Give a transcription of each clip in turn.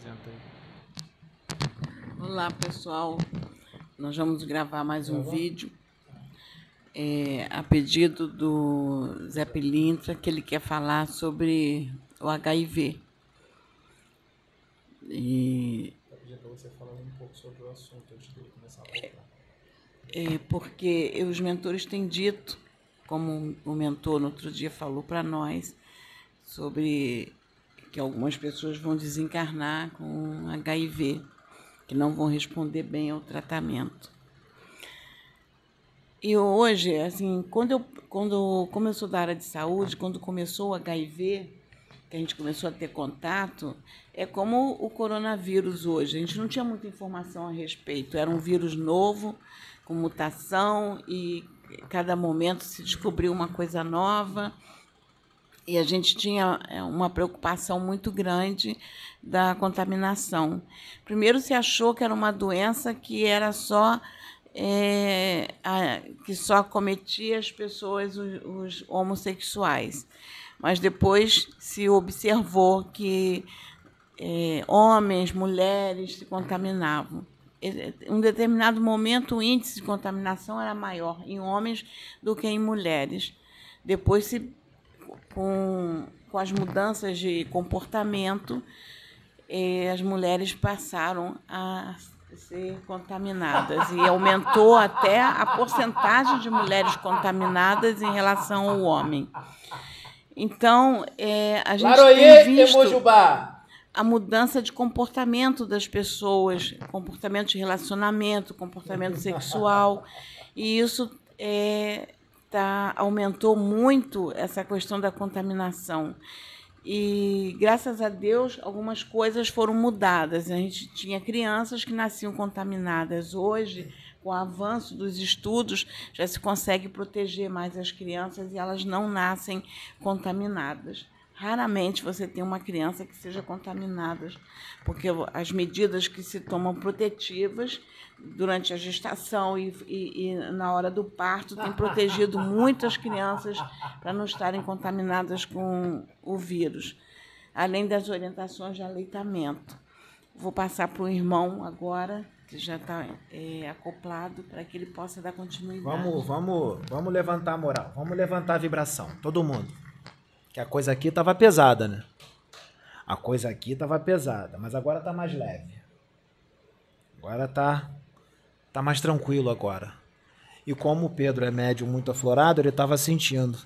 apresenta aí. Olá pessoal, nós vamos gravar mais um vídeo é, a pedido do Zé Pilintra, que ele quer falar sobre o HIV. E. Para você falar um pouco sobre o assunto antes começar a falar. É, porque os mentores têm dito, como o mentor no outro dia falou para nós, sobre que algumas pessoas vão desencarnar com HIV que não vão responder bem ao tratamento. E hoje, assim, quando eu, quando começou da área de saúde, quando começou o HIV, que a gente começou a ter contato, é como o coronavírus hoje. A gente não tinha muita informação a respeito. Era um vírus novo, com mutação, e cada momento se descobriu uma coisa nova e a gente tinha é, uma preocupação muito grande da contaminação. Primeiro se achou que era uma doença que era só é, a, que só cometia as pessoas, os, os, homossexuais. Mas depois se observou que é, homens, mulheres se contaminavam. Em um determinado momento, o índice de contaminação era maior em homens do que em mulheres. Depois se com, com as mudanças de comportamento, eh, as mulheres passaram a ser contaminadas e aumentou até a porcentagem de mulheres contaminadas em relação ao homem. Então, é, a gente tem visto a mudança de comportamento das pessoas, comportamento de relacionamento, comportamento sexual, e isso é, tá, aumentou muito essa questão da contaminação. E graças a Deus, algumas coisas foram mudadas. A gente tinha crianças que nasciam contaminadas. Hoje, com o avanço dos estudos, já se consegue proteger mais as crianças e elas não nascem contaminadas. Raramente você tem uma criança que seja contaminada, porque as medidas que se tomam protetivas durante a gestação e, e, e na hora do parto têm protegido muitas crianças para não estarem contaminadas com o vírus, além das orientações de aleitamento. Vou passar para o irmão agora, que já está é, acoplado, para que ele possa dar continuidade. Vamos, vamos, vamos levantar a moral, vamos levantar a vibração, todo mundo. Que a coisa aqui estava pesada, né? A coisa aqui estava pesada, mas agora está mais leve. Agora tá tá mais tranquilo agora. E como o Pedro é médium muito aflorado, ele estava sentindo.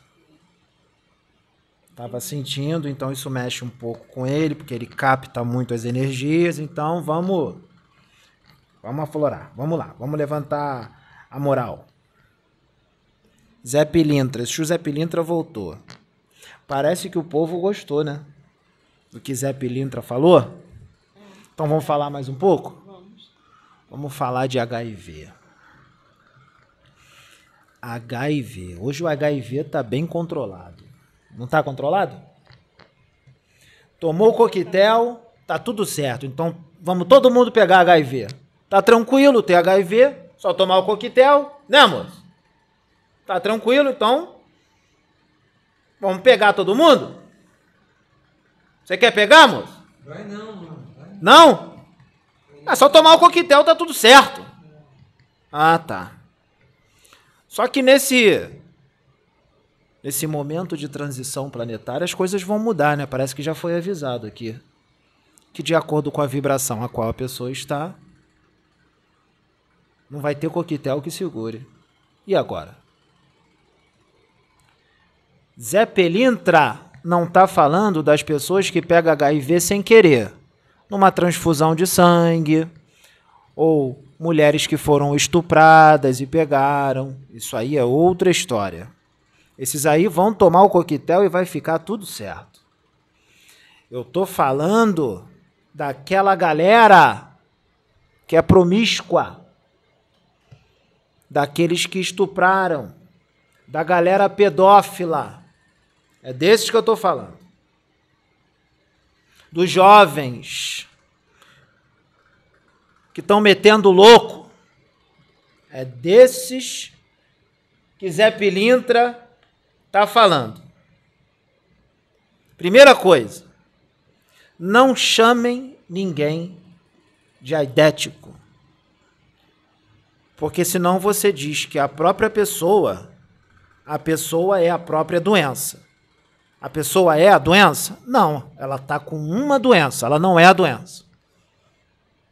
Estava sentindo, então isso mexe um pouco com ele, porque ele capta muito as energias. Então vamos, vamos aflorar. Vamos lá, vamos levantar a moral. Zé Pilintra, esse Zé Pilintra voltou. Parece que o povo gostou, né? Do que Zé Pilintra falou. Então vamos falar mais um pouco? Vamos. Vamos falar de HIV. HIV. Hoje o HIV está bem controlado. Não está controlado? Tomou o coquetel, tá tudo certo. Então vamos todo mundo pegar HIV. Tá tranquilo ter HIV, só tomar o coquetel, né, moço? Tá tranquilo, então Vamos pegar todo mundo? Você quer pegar, moço? Vai não, mano. Vai. Não? É só tomar o coquetel, tá tudo certo. Ah, tá. Só que nesse nesse momento de transição planetária as coisas vão mudar, né? Parece que já foi avisado aqui que de acordo com a vibração a qual a pessoa está, não vai ter coquetel que segure. E agora? Zé Pelintra não está falando das pessoas que pegam HIV sem querer, numa transfusão de sangue, ou mulheres que foram estupradas e pegaram. Isso aí é outra história. Esses aí vão tomar o coquetel e vai ficar tudo certo. Eu tô falando daquela galera que é promíscua, daqueles que estupraram, da galera pedófila é desses que eu estou falando. Dos jovens que estão metendo louco. É desses que Zé Pilintra está falando. Primeira coisa, não chamem ninguém de aidético. Porque senão você diz que a própria pessoa, a pessoa é a própria doença. A pessoa é a doença? Não, ela está com uma doença, ela não é a doença.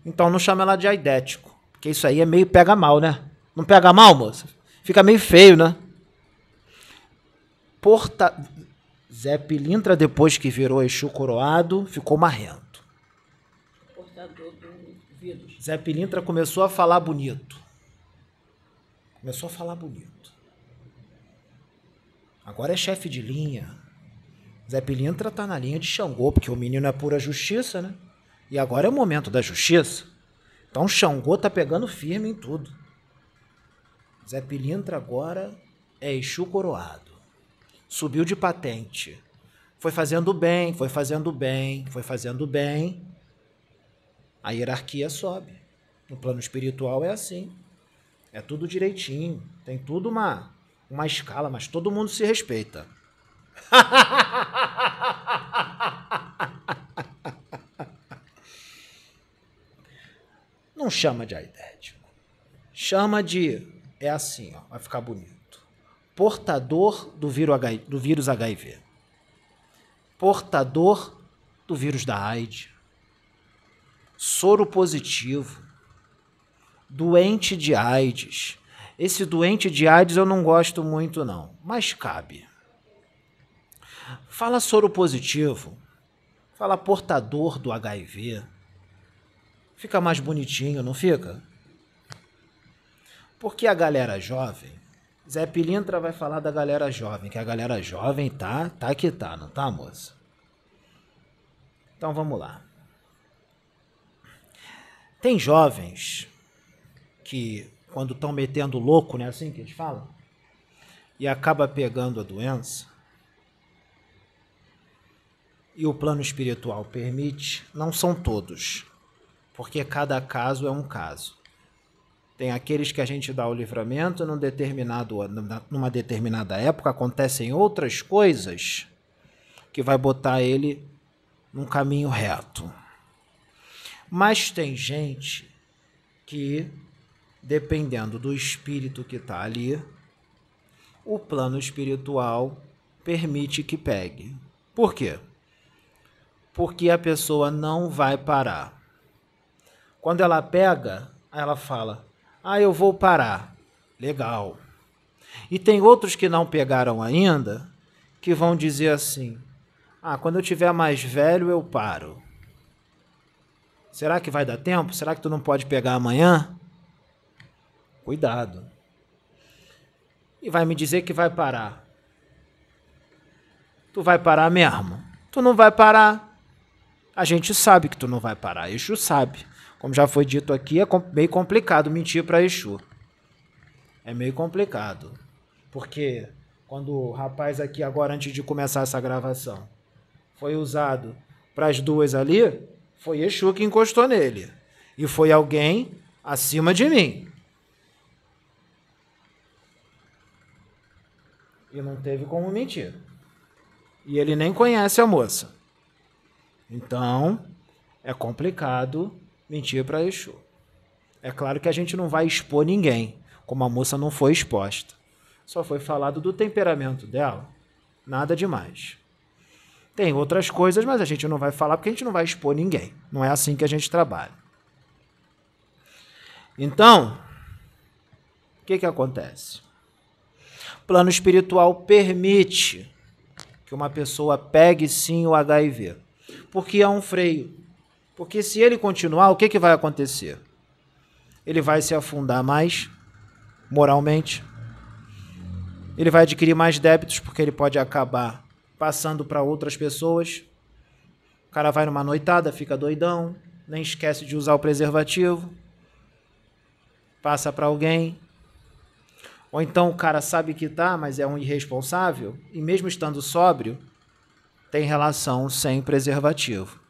Então não chama ela de aidético, porque isso aí é meio pega mal, né? Não pega mal, moça? Fica meio feio, né? Porta... Zé Pilintra, depois que virou Exu coroado, ficou marrento. Portador do vírus. Zé Pilintra começou a falar bonito. Começou a falar bonito. Agora é chefe de linha. Zé Pilintra tá na linha de Xangô, porque o menino é pura justiça, né? E agora é o momento da justiça. Então Xangô tá pegando firme em tudo. Zé Pilintra agora é Exu coroado. Subiu de patente. Foi fazendo bem, foi fazendo bem, foi fazendo bem. A hierarquia sobe. No plano espiritual é assim. É tudo direitinho. Tem tudo uma, uma escala, mas todo mundo se respeita. Não chama de aidético. Chama de. É assim, ó, vai ficar bonito. Portador do vírus, HIV. Portador do vírus da AIDS. Soro positivo. Doente de AIDS. Esse doente de AIDS eu não gosto muito, não, mas cabe. Fala soro positivo. Fala portador do HIV. Fica mais bonitinho, não fica? Porque a galera jovem, Zé Pilintra vai falar da galera jovem, que a galera jovem tá, tá que tá, não tá, moça? Então vamos lá. Tem jovens que quando estão metendo louco, né, assim que eles falam, e acaba pegando a doença, e o plano espiritual permite, não são todos, porque cada caso é um caso. Tem aqueles que a gente dá o livramento num determinado, numa determinada época, acontecem outras coisas que vai botar ele num caminho reto. Mas tem gente que, dependendo do espírito que está ali, o plano espiritual permite que pegue. Por quê? Porque a pessoa não vai parar. Quando ela pega, ela fala: Ah, eu vou parar. Legal. E tem outros que não pegaram ainda que vão dizer assim: Ah, quando eu tiver mais velho, eu paro. Será que vai dar tempo? Será que tu não pode pegar amanhã? Cuidado. E vai me dizer que vai parar. Tu vai parar mesmo? Tu não vai parar. A gente sabe que tu não vai parar. Exu sabe. Como já foi dito aqui, é meio complicado mentir para Exu. É meio complicado. Porque quando o rapaz aqui, agora antes de começar essa gravação, foi usado para as duas ali, foi Exu que encostou nele. E foi alguém acima de mim. E não teve como mentir. E ele nem conhece a moça. Então, é complicado mentir para Exu. É claro que a gente não vai expor ninguém, como a moça não foi exposta. Só foi falado do temperamento dela, nada demais. Tem outras coisas, mas a gente não vai falar porque a gente não vai expor ninguém. Não é assim que a gente trabalha. Então, o que, que acontece? O plano espiritual permite que uma pessoa pegue sim o HIV, porque é um freio. Porque se ele continuar, o que, que vai acontecer? Ele vai se afundar mais moralmente. Ele vai adquirir mais débitos, porque ele pode acabar passando para outras pessoas. O cara vai numa noitada, fica doidão, nem esquece de usar o preservativo, passa para alguém. Ou então o cara sabe que tá, mas é um irresponsável, e mesmo estando sóbrio, tem relação sem preservativo.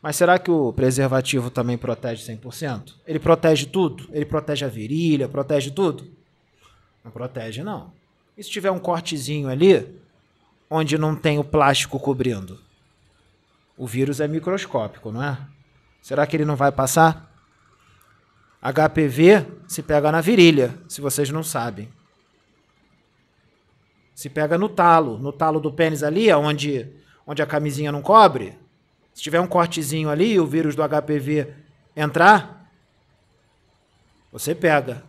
Mas será que o preservativo também protege 100%? Ele protege tudo? Ele protege a virilha, protege tudo? Não protege, não. E se tiver um cortezinho ali, onde não tem o plástico cobrindo? O vírus é microscópico, não é? Será que ele não vai passar? HPV se pega na virilha, se vocês não sabem. Se pega no talo, no talo do pênis ali, onde, onde a camisinha não cobre. Se tiver um cortezinho ali e o vírus do HPV entrar, você pega.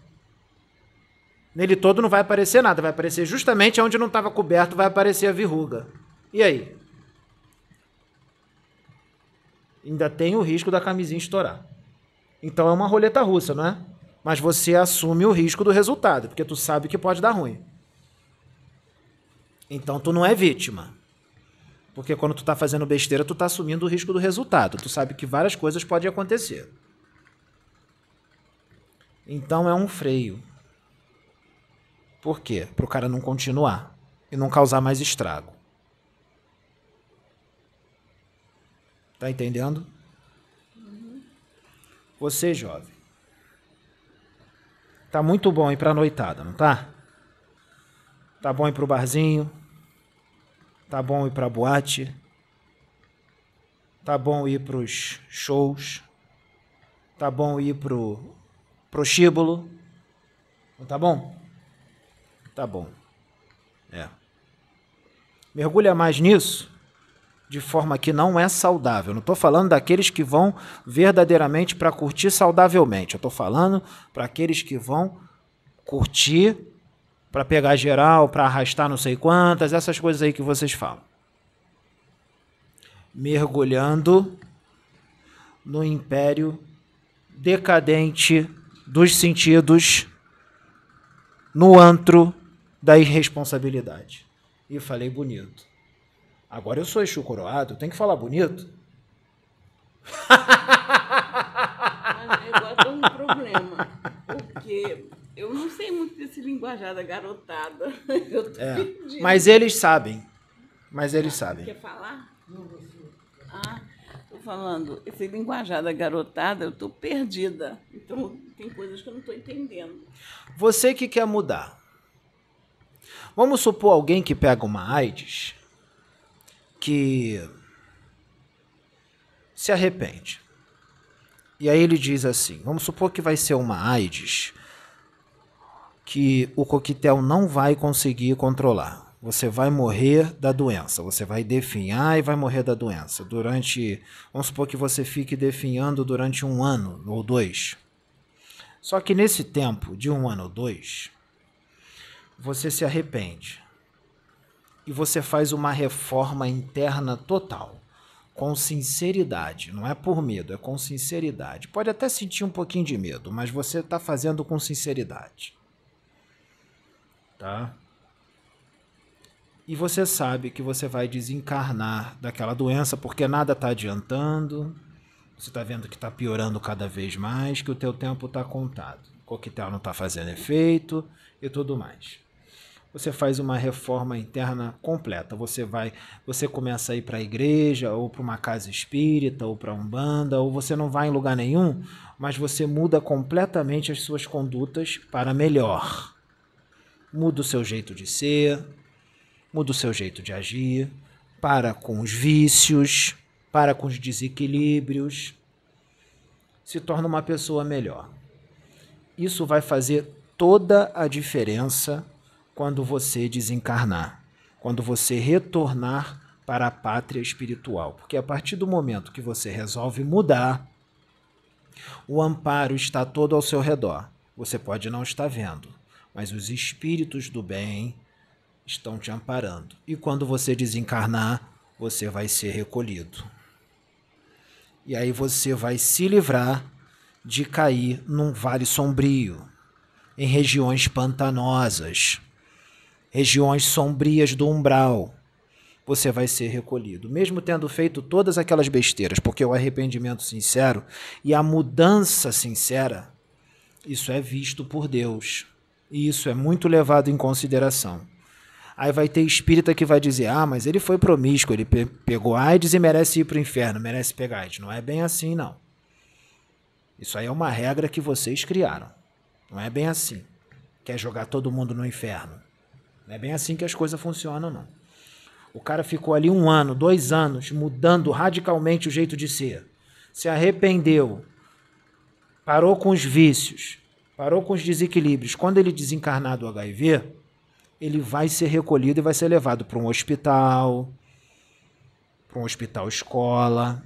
Nele todo não vai aparecer nada, vai aparecer justamente onde não estava coberto, vai aparecer a verruga. E aí? Ainda tem o risco da camisinha estourar. Então é uma roleta russa, não é? Mas você assume o risco do resultado, porque tu sabe que pode dar ruim. Então tu não é vítima. Porque quando tu tá fazendo besteira, tu tá assumindo o risco do resultado. Tu sabe que várias coisas podem acontecer. Então é um freio. Por quê? Para o cara não continuar e não causar mais estrago. Tá entendendo? Você, jovem. Tá muito bom ir pra noitada, não tá? Tá bom ir pro barzinho. Tá bom ir pra boate. Tá bom ir pros shows. Tá bom ir pro prostíbulo. Não tá bom? Tá bom. É. Mergulha mais nisso de forma que não é saudável. Não estou falando daqueles que vão verdadeiramente para curtir saudavelmente. Eu estou falando para aqueles que vão curtir para pegar geral, para arrastar não sei quantas, essas coisas aí que vocês falam. Mergulhando no império decadente dos sentidos, no antro da irresponsabilidade. E falei bonito. Agora eu sou Exu coroado, tem que falar bonito. Agora tem um problema. Porque eu não sei muito desse linguajar da garotada. Eu tô É, perdida. mas eles sabem. Mas eles sabem. Quer falar? Ah, tô falando, esse linguajar da garotada, eu tô perdida. Então, tem coisas que eu não tô entendendo. Você que quer mudar. Vamos supor alguém que pega uma AIDS que se arrepende. E aí ele diz assim: vamos supor que vai ser uma AIDS que o coquetel não vai conseguir controlar. Você vai morrer da doença, você vai definhar e vai morrer da doença. Durante. Vamos supor que você fique definhando durante um ano ou dois. Só que nesse tempo de um ano ou dois, você se arrepende e você faz uma reforma interna total, com sinceridade. Não é por medo, é com sinceridade. Pode até sentir um pouquinho de medo, mas você está fazendo com sinceridade. Tá? E você sabe que você vai desencarnar daquela doença porque nada está adiantando. Você está vendo que está piorando cada vez mais, que o teu tempo está contado. O coquetel não está fazendo efeito e tudo mais você faz uma reforma interna completa. Você vai, você começa a ir para a igreja, ou para uma casa espírita, ou para umbanda, ou você não vai em lugar nenhum, mas você muda completamente as suas condutas para melhor. Muda o seu jeito de ser, muda o seu jeito de agir, para com os vícios, para com os desequilíbrios, se torna uma pessoa melhor. Isso vai fazer toda a diferença quando você desencarnar, quando você retornar para a pátria espiritual. Porque a partir do momento que você resolve mudar, o amparo está todo ao seu redor. Você pode não estar vendo, mas os espíritos do bem estão te amparando. E quando você desencarnar, você vai ser recolhido. E aí você vai se livrar de cair num vale sombrio, em regiões pantanosas regiões sombrias do umbral, você vai ser recolhido, mesmo tendo feito todas aquelas besteiras, porque o arrependimento sincero e a mudança sincera, isso é visto por Deus. E isso é muito levado em consideração. Aí vai ter espírita que vai dizer: ah, mas ele foi promíscuo, ele pe pegou AIDS e merece ir para o inferno, merece pegar AIDS. Não é bem assim, não. Isso aí é uma regra que vocês criaram. Não é bem assim. Quer jogar todo mundo no inferno. Não é bem assim que as coisas funcionam, não. O cara ficou ali um ano, dois anos, mudando radicalmente o jeito de ser. se arrependeu, parou com os vícios, parou com os desequilíbrios, quando ele desencarnar do HIV, ele vai ser recolhido e vai ser levado para um hospital, para um hospital escola.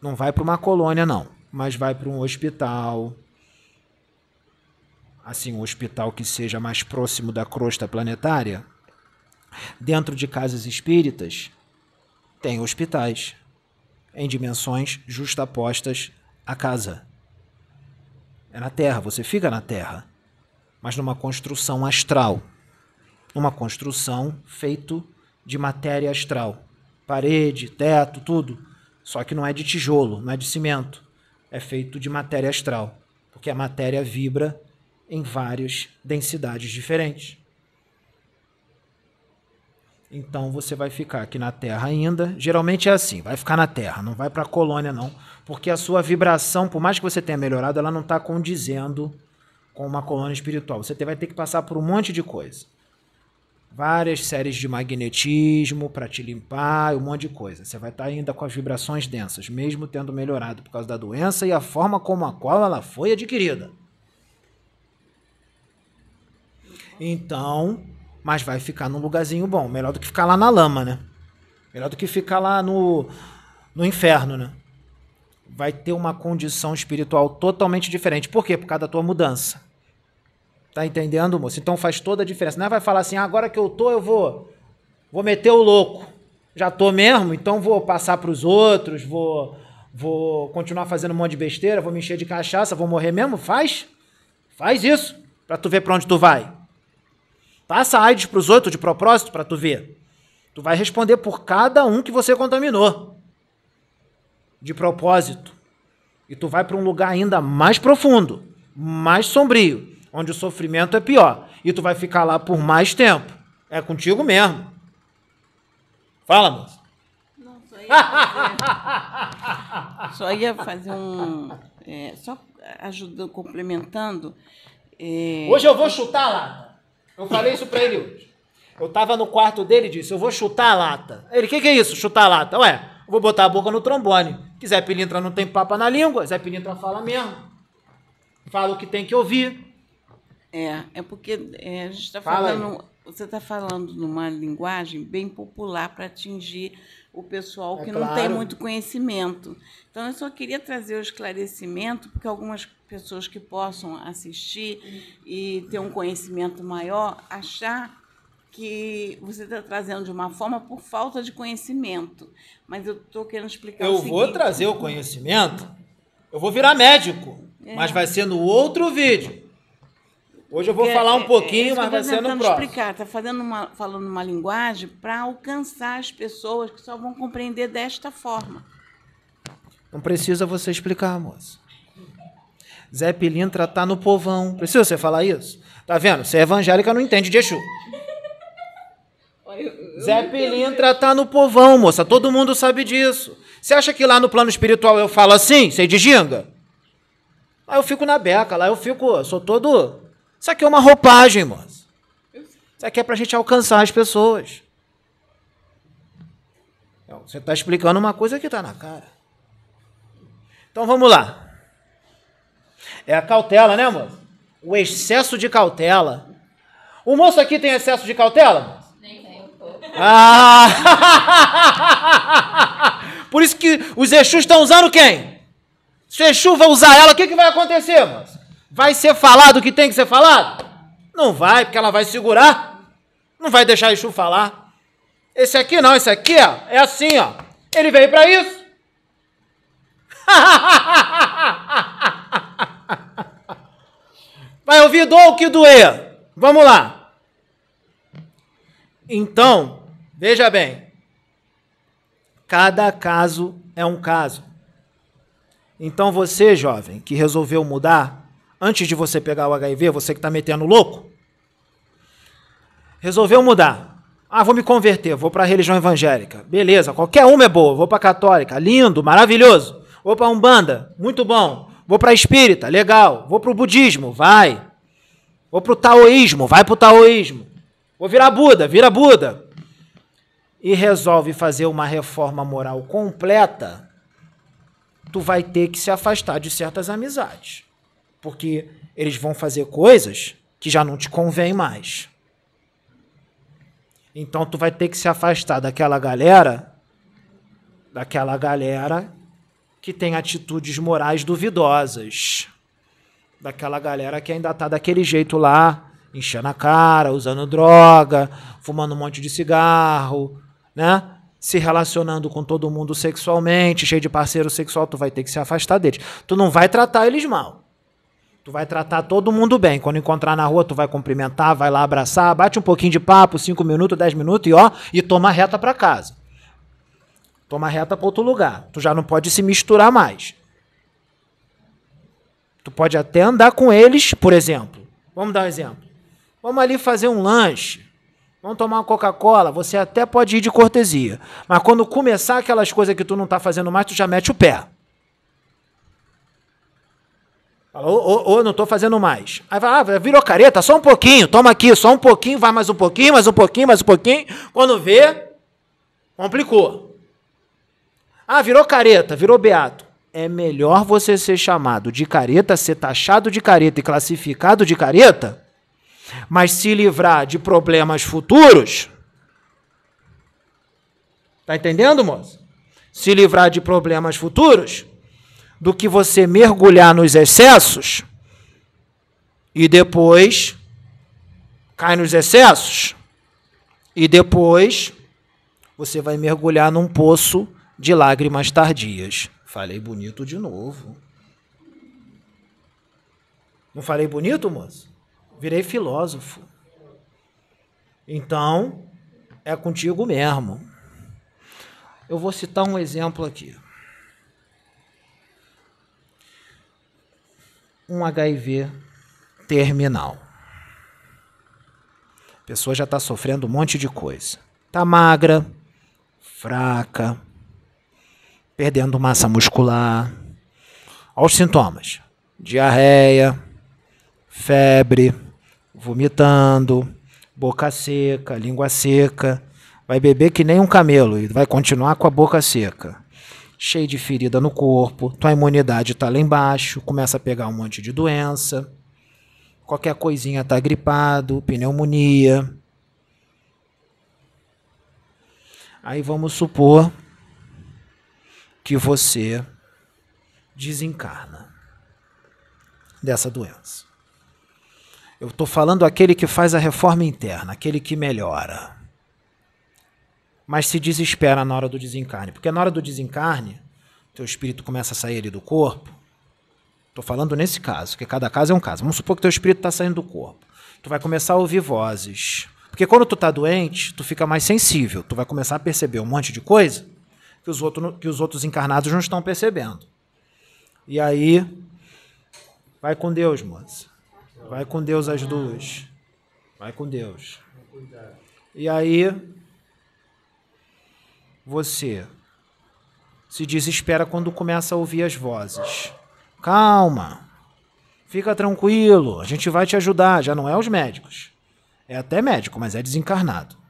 Não vai para uma colônia, não, mas vai para um hospital. Assim, um hospital que seja mais próximo da crosta planetária. Dentro de casas espíritas, tem hospitais em dimensões justapostas à casa. É na Terra, você fica na Terra, mas numa construção astral. Uma construção feito de matéria astral. Parede, teto, tudo. Só que não é de tijolo, não é de cimento. É feito de matéria astral. Porque a matéria vibra em várias densidades diferentes. Então você vai ficar aqui na Terra ainda. Geralmente é assim, vai ficar na Terra, não vai para a colônia não, porque a sua vibração, por mais que você tenha melhorado, ela não está condizendo com uma colônia espiritual. Você vai ter que passar por um monte de coisa. Várias séries de magnetismo para te limpar, um monte de coisa. Você vai estar tá ainda com as vibrações densas, mesmo tendo melhorado por causa da doença e a forma como a qual ela foi adquirida. Então, mas vai ficar num lugarzinho bom. Melhor do que ficar lá na lama, né? Melhor do que ficar lá no, no inferno, né? Vai ter uma condição espiritual totalmente diferente. Por quê? Por causa da tua mudança. Tá entendendo, moço? Então faz toda a diferença. Não é vai falar assim, ah, agora que eu tô, eu vou vou meter o louco. Já tô mesmo, então vou passar para os outros, vou vou continuar fazendo um monte de besteira, vou me encher de cachaça, vou morrer mesmo? Faz. Faz isso, para tu ver para onde tu vai. Passa AIDS para os outros de propósito para tu ver. Tu vai responder por cada um que você contaminou. De propósito. E tu vai para um lugar ainda mais profundo, mais sombrio, onde o sofrimento é pior. E tu vai ficar lá por mais tempo. É contigo mesmo. Fala, moça. Não, só ia fazer, só ia fazer um. É, só ajudando, complementando. É, hoje eu vou chutar lá. Eu falei isso pra ele hoje. Eu tava no quarto dele e disse: Eu vou chutar a lata. Ele, o que, que é isso? Chutar a lata? Ué, eu vou botar a boca no trombone. Que Zé Pilintra não tem papa na língua, Zé Pilintra fala mesmo. Fala o que tem que ouvir. É, é porque é, a gente está falando. Você está falando numa linguagem bem popular para atingir o pessoal é que claro. não tem muito conhecimento. Então, eu só queria trazer o esclarecimento, porque algumas pessoas que possam assistir e ter um conhecimento maior, achar que você está trazendo de uma forma por falta de conhecimento. Mas eu estou querendo explicar Eu vou trazer o conhecimento, eu vou virar médico, é. mas vai ser no outro vídeo. Hoje eu vou é, falar um é, pouquinho, é, mas vai ser no próximo. explicar, está fazendo uma, falando uma linguagem para alcançar as pessoas que só vão compreender desta forma. Não precisa você explicar, moça. Zé Pilintra tá no povão. Precisa você falar isso? Tá vendo? Você é evangélica, não entende de Exu. Zé Pilintra tá no povão, moça. Todo mundo sabe disso. Você acha que lá no plano espiritual eu falo assim, sei de ginga? Lá eu fico na beca, lá eu fico, sou todo isso aqui é uma roupagem, moça. Isso aqui é para a gente alcançar as pessoas. Então, você está explicando uma coisa que está na cara. Então vamos lá. É a cautela, né, moço? O excesso de cautela. O moço aqui tem excesso de cautela? Nem tem. Ah! Por isso que os Exus estão usando quem? Se o Exu vai usar ela, o que, que vai acontecer, moço? Vai ser falado o que tem que ser falado? Não vai, porque ela vai segurar. Não vai deixar Exu falar. Esse aqui não, esse aqui ó, é assim, ó. Ele veio para isso. Vai ouvir do o que doer. Vamos lá. Então, veja bem. Cada caso é um caso. Então você, jovem, que resolveu mudar, antes de você pegar o HIV, você que está metendo louco, resolveu mudar. Ah, vou me converter, vou para a religião evangélica. Beleza, qualquer uma é boa. Vou para a católica, lindo, maravilhoso. Vou para a Umbanda, muito bom. Vou para a espírita, legal. Vou para o budismo, vai. Vou para o taoísmo, vai para o taoísmo. Vou virar Buda, vira Buda. E resolve fazer uma reforma moral completa. tu vai ter que se afastar de certas amizades. Porque eles vão fazer coisas que já não te convém mais. Então tu vai ter que se afastar daquela galera, daquela galera que tem atitudes morais duvidosas. Daquela galera que ainda tá daquele jeito lá, enchendo a cara, usando droga, fumando um monte de cigarro, né? Se relacionando com todo mundo sexualmente, cheio de parceiro sexual, tu vai ter que se afastar deles. Tu não vai tratar eles mal. Tu vai tratar todo mundo bem. Quando encontrar na rua, tu vai cumprimentar, vai lá abraçar, bate um pouquinho de papo, cinco minutos, dez minutos e ó, e toma reta para casa. Toma reta para outro lugar. Tu já não pode se misturar mais. Tu pode até andar com eles, por exemplo. Vamos dar um exemplo. Vamos ali fazer um lanche. Vamos tomar uma Coca-Cola. Você até pode ir de cortesia. Mas quando começar aquelas coisas que tu não está fazendo mais, tu já mete o pé. Fala, ô, ô, ô, não estou fazendo mais. Aí vai, ah, virou careta, só um pouquinho, toma aqui, só um pouquinho, vai mais um pouquinho, mais um pouquinho, mais um pouquinho. Quando vê, complicou. Ah, virou careta, virou beato. É melhor você ser chamado de careta, ser taxado de careta e classificado de careta, mas se livrar de problemas futuros. Tá entendendo, moço? Se livrar de problemas futuros do que você mergulhar nos excessos e depois cai nos excessos e depois você vai mergulhar num poço de lágrimas tardias. Falei bonito de novo. Não falei bonito, moço? Virei filósofo. Então, é contigo mesmo. Eu vou citar um exemplo aqui. Um HIV terminal. A pessoa já está sofrendo um monte de coisa. Está magra, fraca, perdendo massa muscular. Olha os sintomas: diarreia, febre, vomitando, boca seca, língua seca. Vai beber que nem um camelo e vai continuar com a boca seca. Cheio de ferida no corpo, tua imunidade está lá embaixo, começa a pegar um monte de doença. Qualquer coisinha está gripado, pneumonia. Aí vamos supor que você desencarna dessa doença. Eu estou falando aquele que faz a reforma interna, aquele que melhora. Mas se desespera na hora do desencarne. Porque na hora do desencarne, teu espírito começa a sair ali do corpo. Estou falando nesse caso, que cada caso é um caso. Vamos supor que teu espírito está saindo do corpo. Tu vai começar a ouvir vozes. Porque quando tu está doente, tu fica mais sensível. Tu vai começar a perceber um monte de coisa que os, outro, que os outros encarnados não estão percebendo. E aí, vai com Deus, moça. Vai com Deus as duas. Vai com Deus. E aí, você se desespera quando começa a ouvir as vozes. Calma. Fica tranquilo, a gente vai te ajudar. Já não é os médicos. É até médico, mas é desencarnado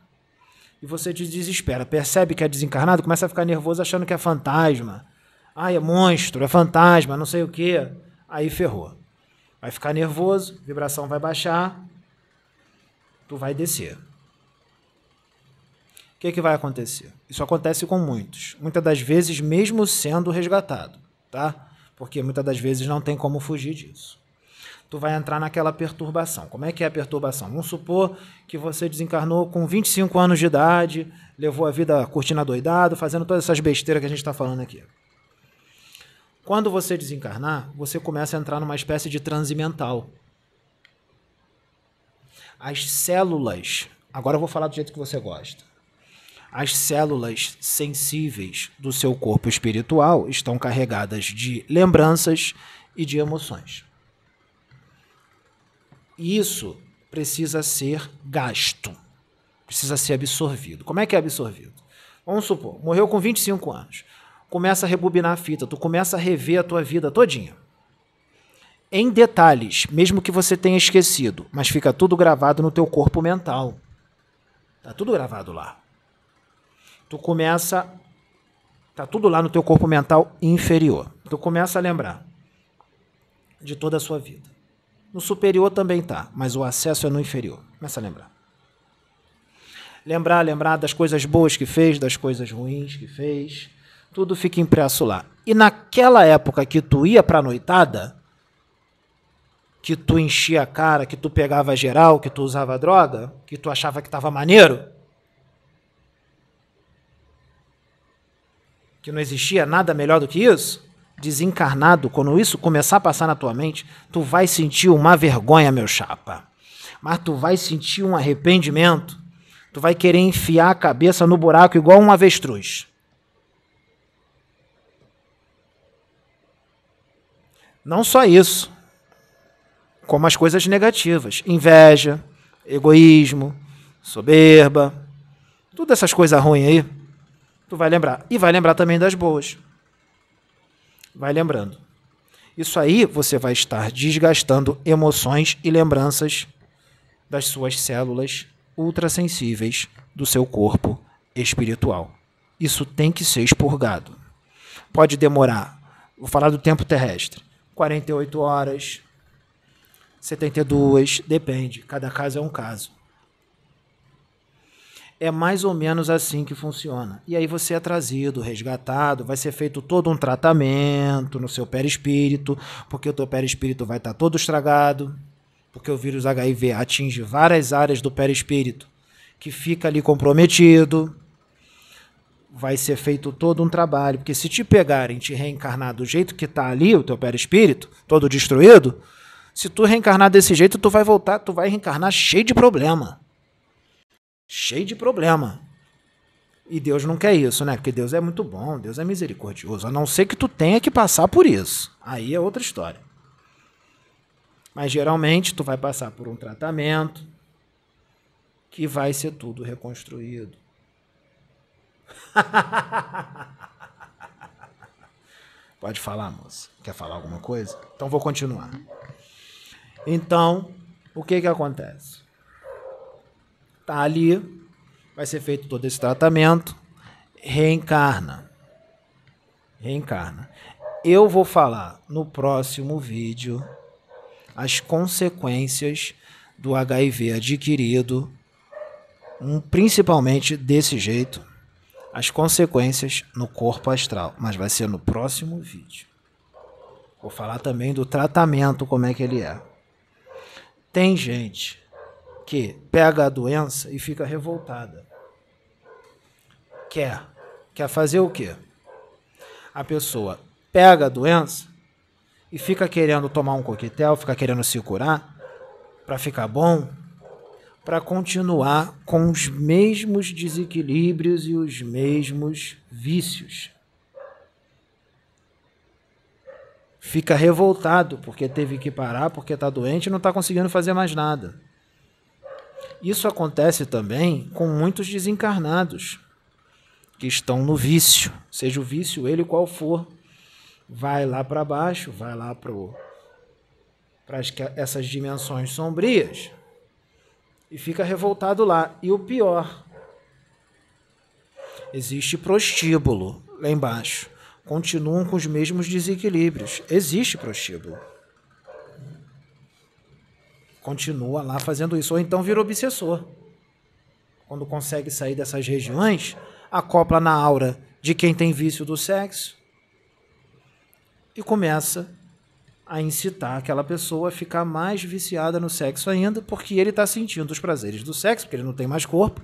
e você te desespera. Percebe que é desencarnado, começa a ficar nervoso achando que é fantasma. Ai, é monstro, é fantasma, não sei o quê. Aí ferrou. Vai ficar nervoso, vibração vai baixar, tu vai descer. Que, que vai acontecer? Isso acontece com muitos. Muitas das vezes, mesmo sendo resgatado, tá? Porque muitas das vezes não tem como fugir disso tu vai entrar naquela perturbação. Como é que é a perturbação? Vamos supor que você desencarnou com 25 anos de idade, levou a vida curtindo doidado, fazendo todas essas besteiras que a gente está falando aqui. Quando você desencarnar, você começa a entrar numa espécie de transe mental. As células, agora eu vou falar do jeito que você gosta. As células sensíveis do seu corpo espiritual estão carregadas de lembranças e de emoções isso precisa ser gasto, precisa ser absorvido. Como é que é absorvido? Vamos supor, morreu com 25 anos. Começa a rebobinar a fita, tu começa a rever a tua vida todinha. Em detalhes, mesmo que você tenha esquecido, mas fica tudo gravado no teu corpo mental. Tá tudo gravado lá. Tu começa tá tudo lá no teu corpo mental inferior. Tu começa a lembrar de toda a sua vida. No superior também tá, mas o acesso é no inferior. Começa a lembrar. Lembrar, lembrar das coisas boas que fez, das coisas ruins que fez. Tudo fica impresso lá. E naquela época que tu ia pra noitada, que tu enchia a cara, que tu pegava geral, que tu usava droga, que tu achava que estava maneiro, que não existia nada melhor do que isso, desencarnado, quando isso começar a passar na tua mente, tu vai sentir uma vergonha, meu chapa. Mas tu vai sentir um arrependimento. Tu vai querer enfiar a cabeça no buraco igual um avestruz. Não só isso, como as coisas negativas: inveja, egoísmo, soberba, todas essas coisas ruins aí, tu vai lembrar. E vai lembrar também das boas. Vai lembrando. Isso aí você vai estar desgastando emoções e lembranças das suas células ultrassensíveis do seu corpo espiritual. Isso tem que ser expurgado. Pode demorar, vou falar do tempo terrestre, 48 horas, 72, depende, cada caso é um caso. É mais ou menos assim que funciona. E aí você é trazido, resgatado, vai ser feito todo um tratamento no seu perispírito, porque o teu perispírito vai estar todo estragado, porque o vírus HIV atinge várias áreas do perispírito, que fica ali comprometido. Vai ser feito todo um trabalho, porque se te pegarem, te reencarnar do jeito que está ali, o teu perispírito, todo destruído, se tu reencarnar desse jeito, tu vai voltar, tu vai reencarnar cheio de problema. Cheio de problema. E Deus não quer isso, né? Porque Deus é muito bom, Deus é misericordioso. A não ser que tu tenha que passar por isso. Aí é outra história. Mas geralmente tu vai passar por um tratamento que vai ser tudo reconstruído. Pode falar, moça. Quer falar alguma coisa? Então vou continuar. Então, o que que acontece? Tá ali, vai ser feito todo esse tratamento, reencarna. Reencarna. Eu vou falar no próximo vídeo as consequências do HIV adquirido, um, principalmente desse jeito, as consequências no corpo astral, mas vai ser no próximo vídeo. Vou falar também do tratamento, como é que ele é. Tem gente que pega a doença e fica revoltada. Quer. Quer fazer o quê? A pessoa pega a doença e fica querendo tomar um coquetel, fica querendo se curar para ficar bom, para continuar com os mesmos desequilíbrios e os mesmos vícios. Fica revoltado porque teve que parar, porque está doente e não está conseguindo fazer mais nada. Isso acontece também com muitos desencarnados que estão no vício, seja o vício ele qual for vai lá para baixo, vai lá para essas dimensões sombrias e fica revoltado lá. E o pior, existe prostíbulo lá embaixo. Continuam com os mesmos desequilíbrios. Existe prostíbulo. Continua lá fazendo isso. Ou então vira obsessor. Quando consegue sair dessas regiões, acopla na aura de quem tem vício do sexo e começa a incitar aquela pessoa a ficar mais viciada no sexo ainda, porque ele está sentindo os prazeres do sexo, porque ele não tem mais corpo.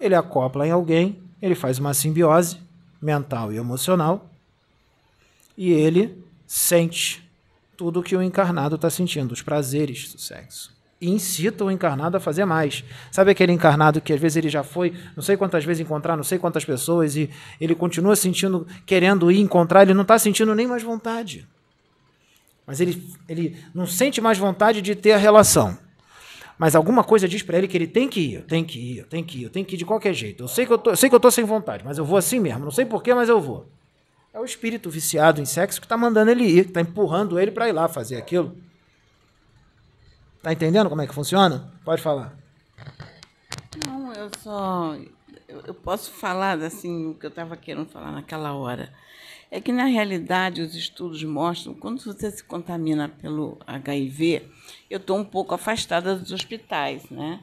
Ele acopla em alguém, ele faz uma simbiose mental e emocional, e ele sente tudo que o encarnado está sentindo, os prazeres do sexo. E incita o encarnado a fazer mais. Sabe aquele encarnado que às vezes ele já foi, não sei quantas vezes encontrar, não sei quantas pessoas, e ele continua sentindo, querendo ir encontrar, ele não está sentindo nem mais vontade. Mas ele, ele não sente mais vontade de ter a relação. Mas alguma coisa diz para ele que ele tem que ir, tem que ir, tem que ir, tem que ir de qualquer jeito. Eu sei que eu, tô, sei que eu tô sem vontade, mas eu vou assim mesmo. Não sei porquê, mas eu vou. É o espírito viciado em sexo que está mandando ele ir, que está empurrando ele para ir lá fazer aquilo. Tá entendendo como é que funciona? Pode falar. Não, eu só. Eu, posso falar assim o que eu estava querendo falar naquela hora. É que, na realidade, os estudos mostram quando você se contamina pelo HIV, eu estou um pouco afastada dos hospitais, né?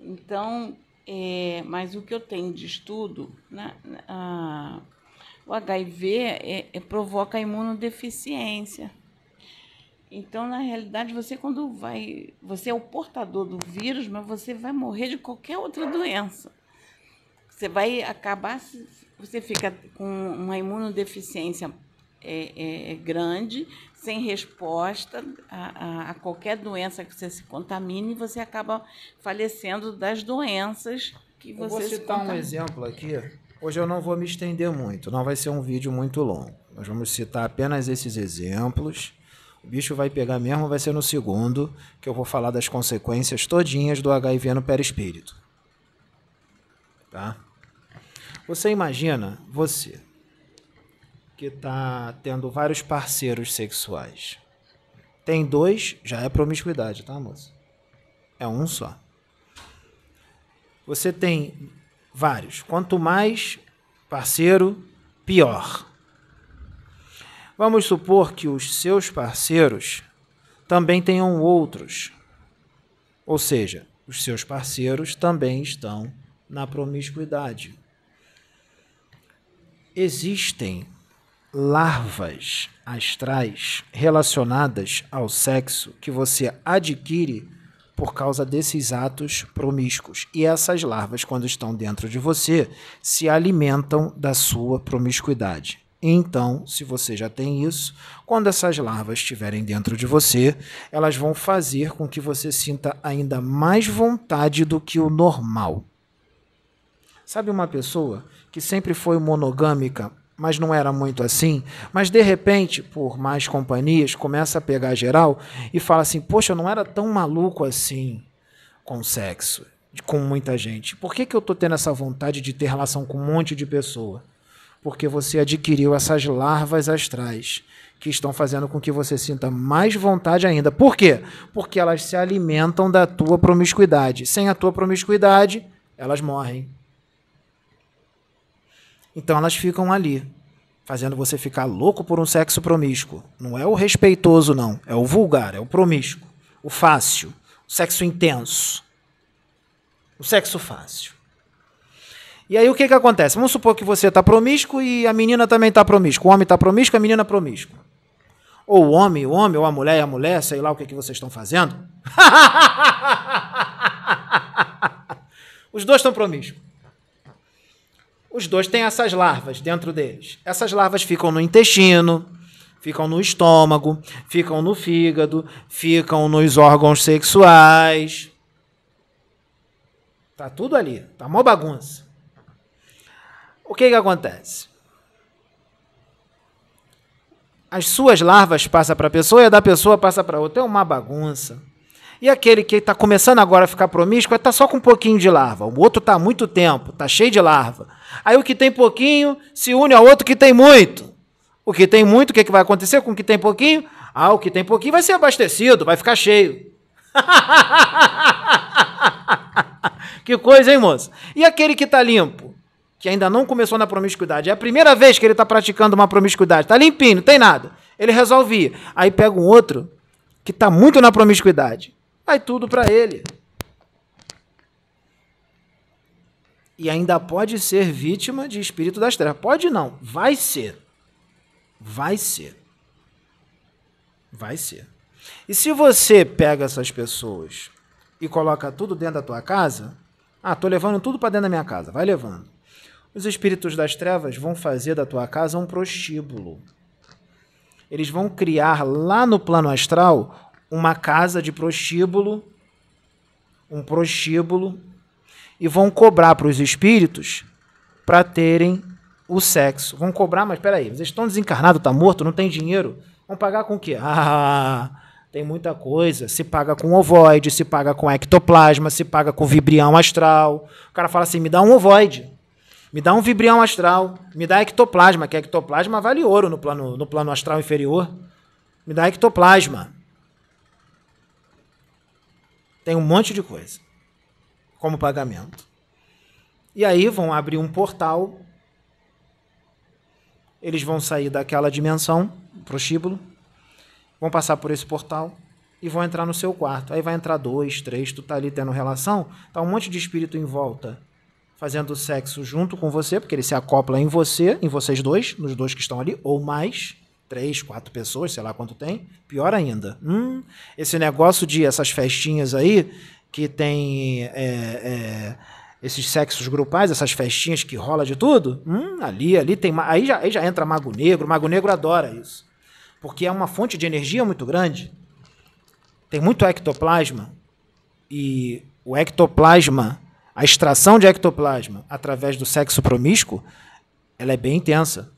Então, é, mas o que eu tenho de estudo, né, o HIV é, é, provoca imunodeficiência. Então, na realidade, você quando vai, você é o portador do vírus, mas você vai morrer de qualquer outra doença. Você vai acabar, você fica com uma imunodeficiência é, é, é grande, sem resposta a, a, a, qualquer doença que você se contamine, e você acaba falecendo das doenças que você eu vou citar um exemplo aqui. Hoje eu não vou me estender muito, não vai ser um vídeo muito longo. Nós vamos citar apenas esses exemplos. O bicho vai pegar mesmo, vai ser no segundo, que eu vou falar das consequências todinhas do HIV no perispírito. Tá? Você imagina, você, que está tendo vários parceiros sexuais. Tem dois, já é promiscuidade, tá, moça? É um só. Você tem vários. Quanto mais parceiro, pior. Vamos supor que os seus parceiros também tenham outros. Ou seja, os seus parceiros também estão na promiscuidade. Existem larvas astrais relacionadas ao sexo que você adquire por causa desses atos promíscuos. E essas larvas, quando estão dentro de você, se alimentam da sua promiscuidade. Então, se você já tem isso, quando essas larvas estiverem dentro de você, elas vão fazer com que você sinta ainda mais vontade do que o normal. Sabe uma pessoa que sempre foi monogâmica, mas não era muito assim, mas de repente, por mais companhias, começa a pegar geral e fala assim: Poxa, eu não era tão maluco assim com sexo, com muita gente. Por que, que eu tô tendo essa vontade de ter relação com um monte de pessoa? Porque você adquiriu essas larvas astrais que estão fazendo com que você sinta mais vontade ainda. Por quê? Porque elas se alimentam da tua promiscuidade. Sem a tua promiscuidade, elas morrem. Então elas ficam ali, fazendo você ficar louco por um sexo promíscuo. Não é o respeitoso, não. É o vulgar, é o promíscuo, o fácil, o sexo intenso. O sexo fácil. E aí o que, que acontece? Vamos supor que você está promíscuo e a menina também está promíscua. O homem está promíscuo, a menina promíscua. Ou o homem, o homem, ou a mulher e a mulher, sei lá o que, que vocês estão fazendo. Os dois estão promíscuos os dois têm essas larvas dentro deles. Essas larvas ficam no intestino, ficam no estômago, ficam no fígado, ficam nos órgãos sexuais. Tá tudo ali, tá uma bagunça. O que que acontece? As suas larvas passam para a pessoa e a da pessoa passa para outra. É uma bagunça. E aquele que está começando agora a ficar promíscuo está só com um pouquinho de larva. O outro está há muito tempo, está cheio de larva. Aí o que tem pouquinho se une ao outro que tem muito. O que tem muito, o que, é que vai acontecer com o que tem pouquinho? Ah, o que tem pouquinho vai ser abastecido, vai ficar cheio. que coisa, hein, moça? E aquele que está limpo, que ainda não começou na promiscuidade, é a primeira vez que ele está praticando uma promiscuidade, está limpinho, não tem nada. Ele resolve ir. Aí pega um outro que está muito na promiscuidade. Vai tudo para ele. E ainda pode ser vítima de espírito das trevas. Pode não, vai ser. Vai ser. Vai ser. E se você pega essas pessoas e coloca tudo dentro da tua casa, ah, tô levando tudo para dentro da minha casa, vai levando. Os espíritos das trevas vão fazer da tua casa um prostíbulo. Eles vão criar lá no plano astral uma casa de prostíbulo, um prostíbulo, e vão cobrar para os espíritos para terem o sexo. Vão cobrar, mas peraí, vocês estão desencarnados, tá morto, não tem dinheiro? Vão pagar com o quê? Ah, tem muita coisa. Se paga com ovoide, se paga com ectoplasma, se paga com vibrião astral. O cara fala assim: me dá um ovoide, me dá um vibrião astral, me dá ectoplasma, que ectoplasma vale ouro no plano, no plano astral inferior. Me dá ectoplasma. Tem um monte de coisa como pagamento. E aí vão abrir um portal. eles vão sair daquela dimensão, prostíbulo, vão passar por esse portal e vão entrar no seu quarto. Aí vai entrar dois, três, tu tá ali tendo relação, tá um monte de espírito em volta fazendo sexo junto com você, porque ele se acopla em você, em vocês dois, nos dois que estão ali, ou mais, três, quatro pessoas, sei lá quanto tem. Pior ainda. Hum, esse negócio de essas festinhas aí, que tem é, é, esses sexos grupais, essas festinhas que rola de tudo, hum, ali, ali tem. Aí já, aí já entra Mago Negro. Mago Negro adora isso. Porque é uma fonte de energia muito grande. Tem muito ectoplasma. E o ectoplasma a extração de ectoplasma através do sexo promíscuo, ela é bem intensa.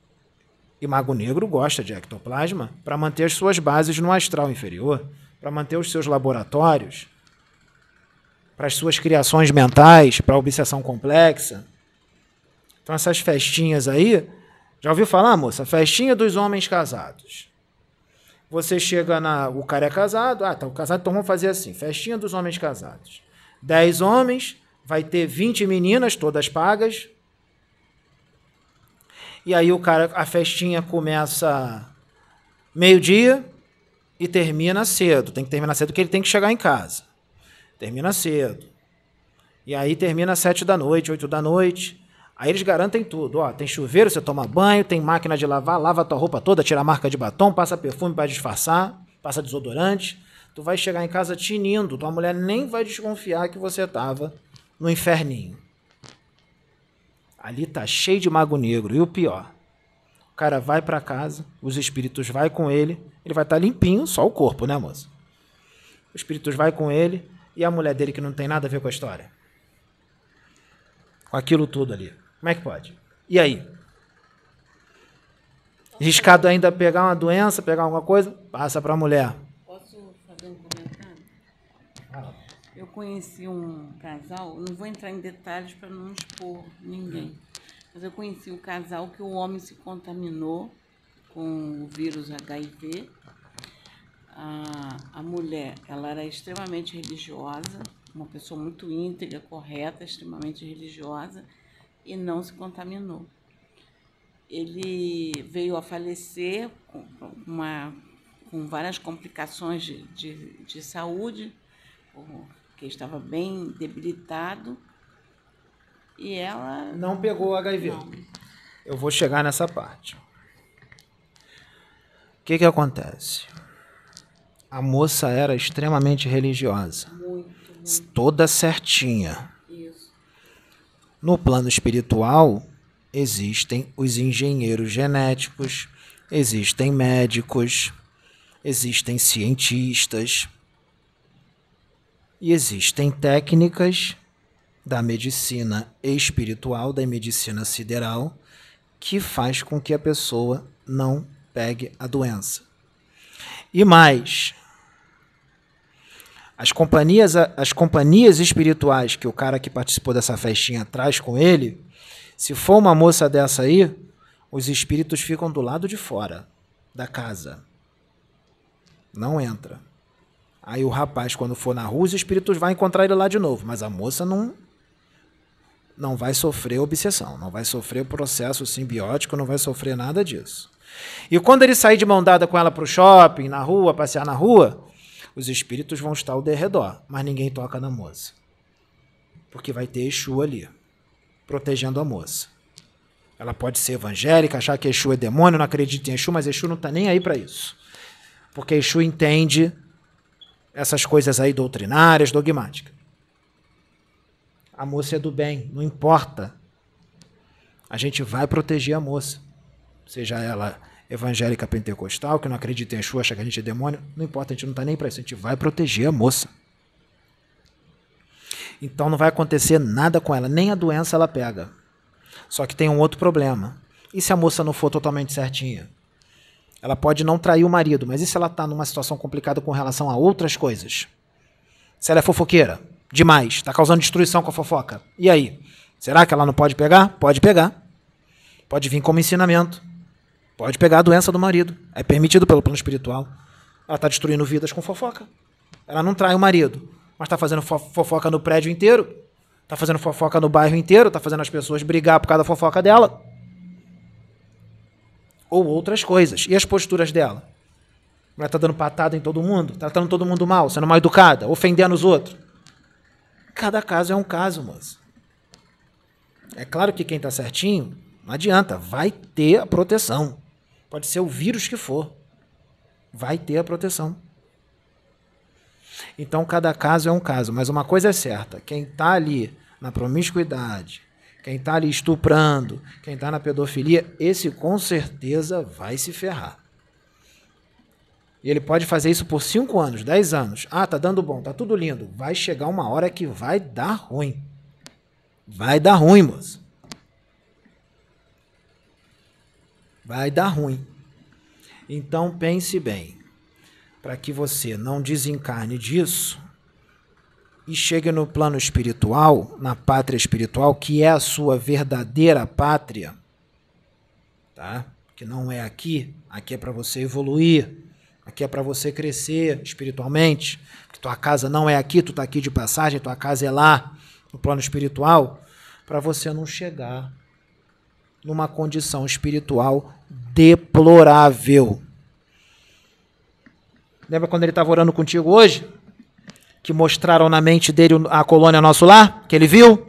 E Mago Negro gosta de ectoplasma para manter as suas bases no astral inferior, para manter os seus laboratórios, para as suas criações mentais, para a obsessão complexa. Então essas festinhas aí, já ouviu falar, moça? Festinha dos homens casados. Você chega na. O cara é casado, ah, tá, o casado, então vamos fazer assim: festinha dos homens casados. Dez homens, vai ter 20 meninas, todas pagas. E aí o cara, a festinha começa meio-dia e termina cedo. Tem que terminar cedo porque ele tem que chegar em casa. Termina cedo. E aí termina às sete da noite, oito da noite. Aí eles garantem tudo. Ó, tem chuveiro, você toma banho, tem máquina de lavar, lava tua roupa toda, tira a marca de batom, passa perfume para disfarçar, passa desodorante. Tu vai chegar em casa tinindo, tua mulher nem vai desconfiar que você estava no inferninho. Ali tá cheio de mago negro. E o pior, o cara vai para casa, os espíritos vai com ele, ele vai estar tá limpinho, só o corpo, né, moça? Os espíritos vai com ele e a mulher dele que não tem nada a ver com a história. Com aquilo tudo ali. Como é que pode? E aí? Riscado ainda pegar uma doença, pegar alguma coisa, passa para a mulher. Eu conheci um casal, não vou entrar em detalhes para não expor ninguém, mas eu conheci um casal que o homem se contaminou com o vírus HIV. A, a mulher, ela era extremamente religiosa, uma pessoa muito íntegra, correta, extremamente religiosa, e não se contaminou. Ele veio a falecer com, uma, com várias complicações de, de, de saúde, que estava bem debilitado. E ela. Não pegou o HIV. Não. Eu vou chegar nessa parte. O que, que acontece? A moça era extremamente religiosa. Muito, muito. Toda certinha. Isso. No plano espiritual, existem os engenheiros genéticos, existem médicos, existem cientistas e existem técnicas da medicina espiritual, da medicina sideral, que faz com que a pessoa não pegue a doença. E mais, as companhias, as companhias espirituais que o cara que participou dessa festinha traz com ele, se for uma moça dessa aí, os espíritos ficam do lado de fora da casa. Não entra. Aí o rapaz, quando for na rua, os espíritos vão encontrar ele lá de novo. Mas a moça não não vai sofrer obsessão, não vai sofrer processo simbiótico, não vai sofrer nada disso. E quando ele sair de mão dada com ela para o shopping, na rua, passear na rua, os espíritos vão estar ao derredor, mas ninguém toca na moça. Porque vai ter Exu ali, protegendo a moça. Ela pode ser evangélica, achar que Exu é demônio, não acredita em Exu, mas Exu não está nem aí para isso. Porque Exu entende essas coisas aí doutrinárias, dogmáticas. A moça é do bem, não importa. A gente vai proteger a moça. Seja ela evangélica pentecostal, que não acredita em Exu, acha que a gente é demônio, não importa, a gente não está nem para isso, a gente vai proteger a moça. Então não vai acontecer nada com ela, nem a doença ela pega. Só que tem um outro problema. E se a moça não for totalmente certinha? Ela pode não trair o marido, mas e se ela está numa situação complicada com relação a outras coisas? Se ela é fofoqueira, demais, está causando destruição com a fofoca. E aí? Será que ela não pode pegar? Pode pegar. Pode vir como ensinamento. Pode pegar a doença do marido. É permitido pelo plano espiritual. Ela está destruindo vidas com fofoca. Ela não trai o marido, mas está fazendo fofoca no prédio inteiro. Está fazendo fofoca no bairro inteiro. Está fazendo as pessoas brigar por causa da fofoca dela. Ou outras coisas. E as posturas dela? Ela está dando patada em todo mundo, tratando todo mundo mal, sendo mal educada, ofendendo os outros. Cada caso é um caso, moça. É claro que quem está certinho, não adianta, vai ter a proteção. Pode ser o vírus que for. Vai ter a proteção. Então, cada caso é um caso. Mas uma coisa é certa: quem está ali na promiscuidade, quem está ali estuprando, quem está na pedofilia, esse com certeza vai se ferrar. E ele pode fazer isso por 5 anos, 10 anos. Ah, tá dando bom, tá tudo lindo. Vai chegar uma hora que vai dar ruim. Vai dar ruim, moço. Vai dar ruim. Então pense bem, para que você não desencarne disso e chegue no plano espiritual, na pátria espiritual, que é a sua verdadeira pátria, tá? Que não é aqui, aqui é para você evoluir, aqui é para você crescer espiritualmente, que tua casa não é aqui, tu tá aqui de passagem, tua casa é lá, no plano espiritual, para você não chegar numa condição espiritual deplorável. Lembra quando ele estava orando contigo hoje? Que mostraram na mente dele a colônia nosso lar? Que ele viu?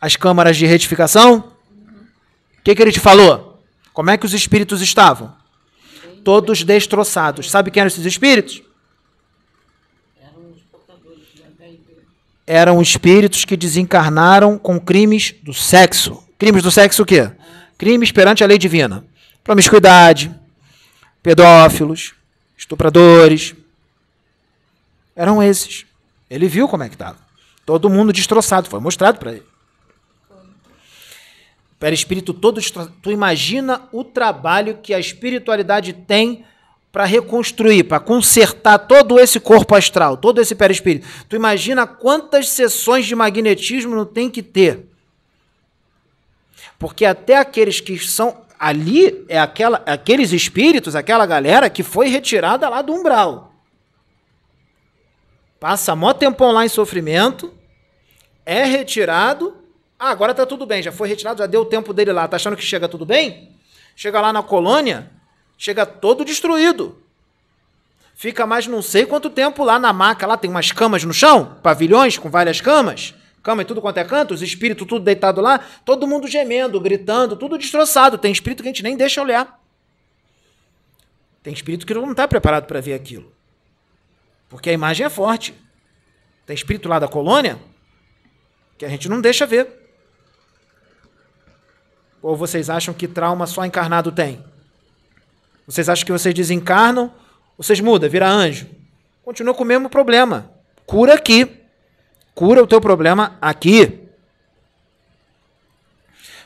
As câmaras de retificação? O que, que ele te falou? Como é que os espíritos estavam? Todos destroçados. Sabe quem eram esses espíritos? Eram espíritos que desencarnaram com crimes do sexo. Crimes do sexo o quê? Crimes perante a lei divina. Promiscuidade, pedófilos, estupradores. Eram esses. Ele viu como é que estava. Todo mundo destroçado, foi mostrado para ele. Perispírito todo destroçado. Tu imagina o trabalho que a espiritualidade tem para reconstruir, para consertar todo esse corpo astral, todo esse perispírito. Tu imagina quantas sessões de magnetismo não tem que ter porque até aqueles que são ali é aquela, aqueles espíritos, aquela galera que foi retirada lá do umbral. Passa mó tempão lá em sofrimento, é retirado. Ah, agora tá tudo bem, já foi retirado, já deu o tempo dele lá. Tá achando que chega tudo bem? Chega lá na colônia, chega todo destruído. Fica mais não sei quanto tempo lá na maca, lá tem umas camas no chão, pavilhões com várias camas cama e tudo quanto é canto, os espíritos tudo deitado lá, todo mundo gemendo, gritando, tudo destroçado. Tem espírito que a gente nem deixa olhar. Tem espírito que não está preparado para ver aquilo. Porque a imagem é forte. Tem espírito lá da colônia que a gente não deixa ver. Ou vocês acham que trauma só encarnado tem? Vocês acham que vocês desencarnam, vocês mudam, vira anjo? Continua com o mesmo problema. Cura aqui. Cura o teu problema aqui.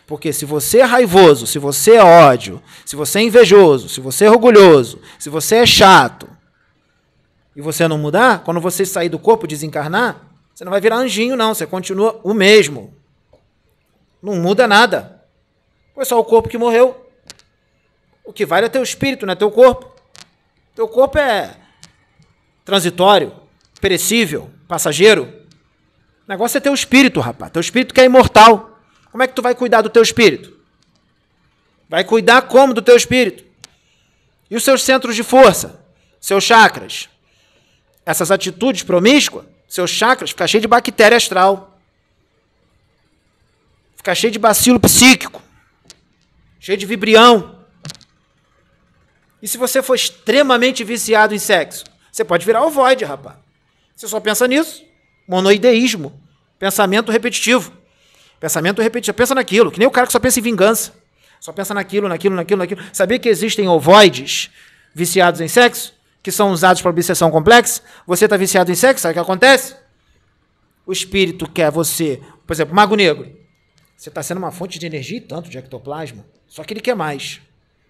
Porque se você é raivoso, se você é ódio, se você é invejoso, se você é orgulhoso, se você é chato, e você não mudar, quando você sair do corpo desencarnar, você não vai virar anjinho, não. Você continua o mesmo. Não muda nada. Foi só o corpo que morreu. O que vale é teu espírito, não é teu corpo. Teu corpo é transitório, perecível, passageiro. O negócio é teu espírito, rapaz. Teu espírito que é imortal. Como é que tu vai cuidar do teu espírito? Vai cuidar como do teu espírito? E os seus centros de força? Seus chakras? Essas atitudes promíscuas? Seus chakras ficam cheios de bactéria astral. Fica cheio de bacilo psíquico. Cheio de vibrião. E se você for extremamente viciado em sexo? Você pode virar o void, rapaz. Você só pensa nisso. Monoideísmo. Pensamento repetitivo. Pensamento repetitivo. Pensa naquilo, que nem o cara que só pensa em vingança. Só pensa naquilo, naquilo, naquilo, naquilo. Sabia que existem ovoides viciados em sexo? Que são usados para obsessão complexa? Você está viciado em sexo? Sabe o que acontece? O espírito quer você, por exemplo, mago negro. Você está sendo uma fonte de energia e tanto de ectoplasma. Só que ele quer mais.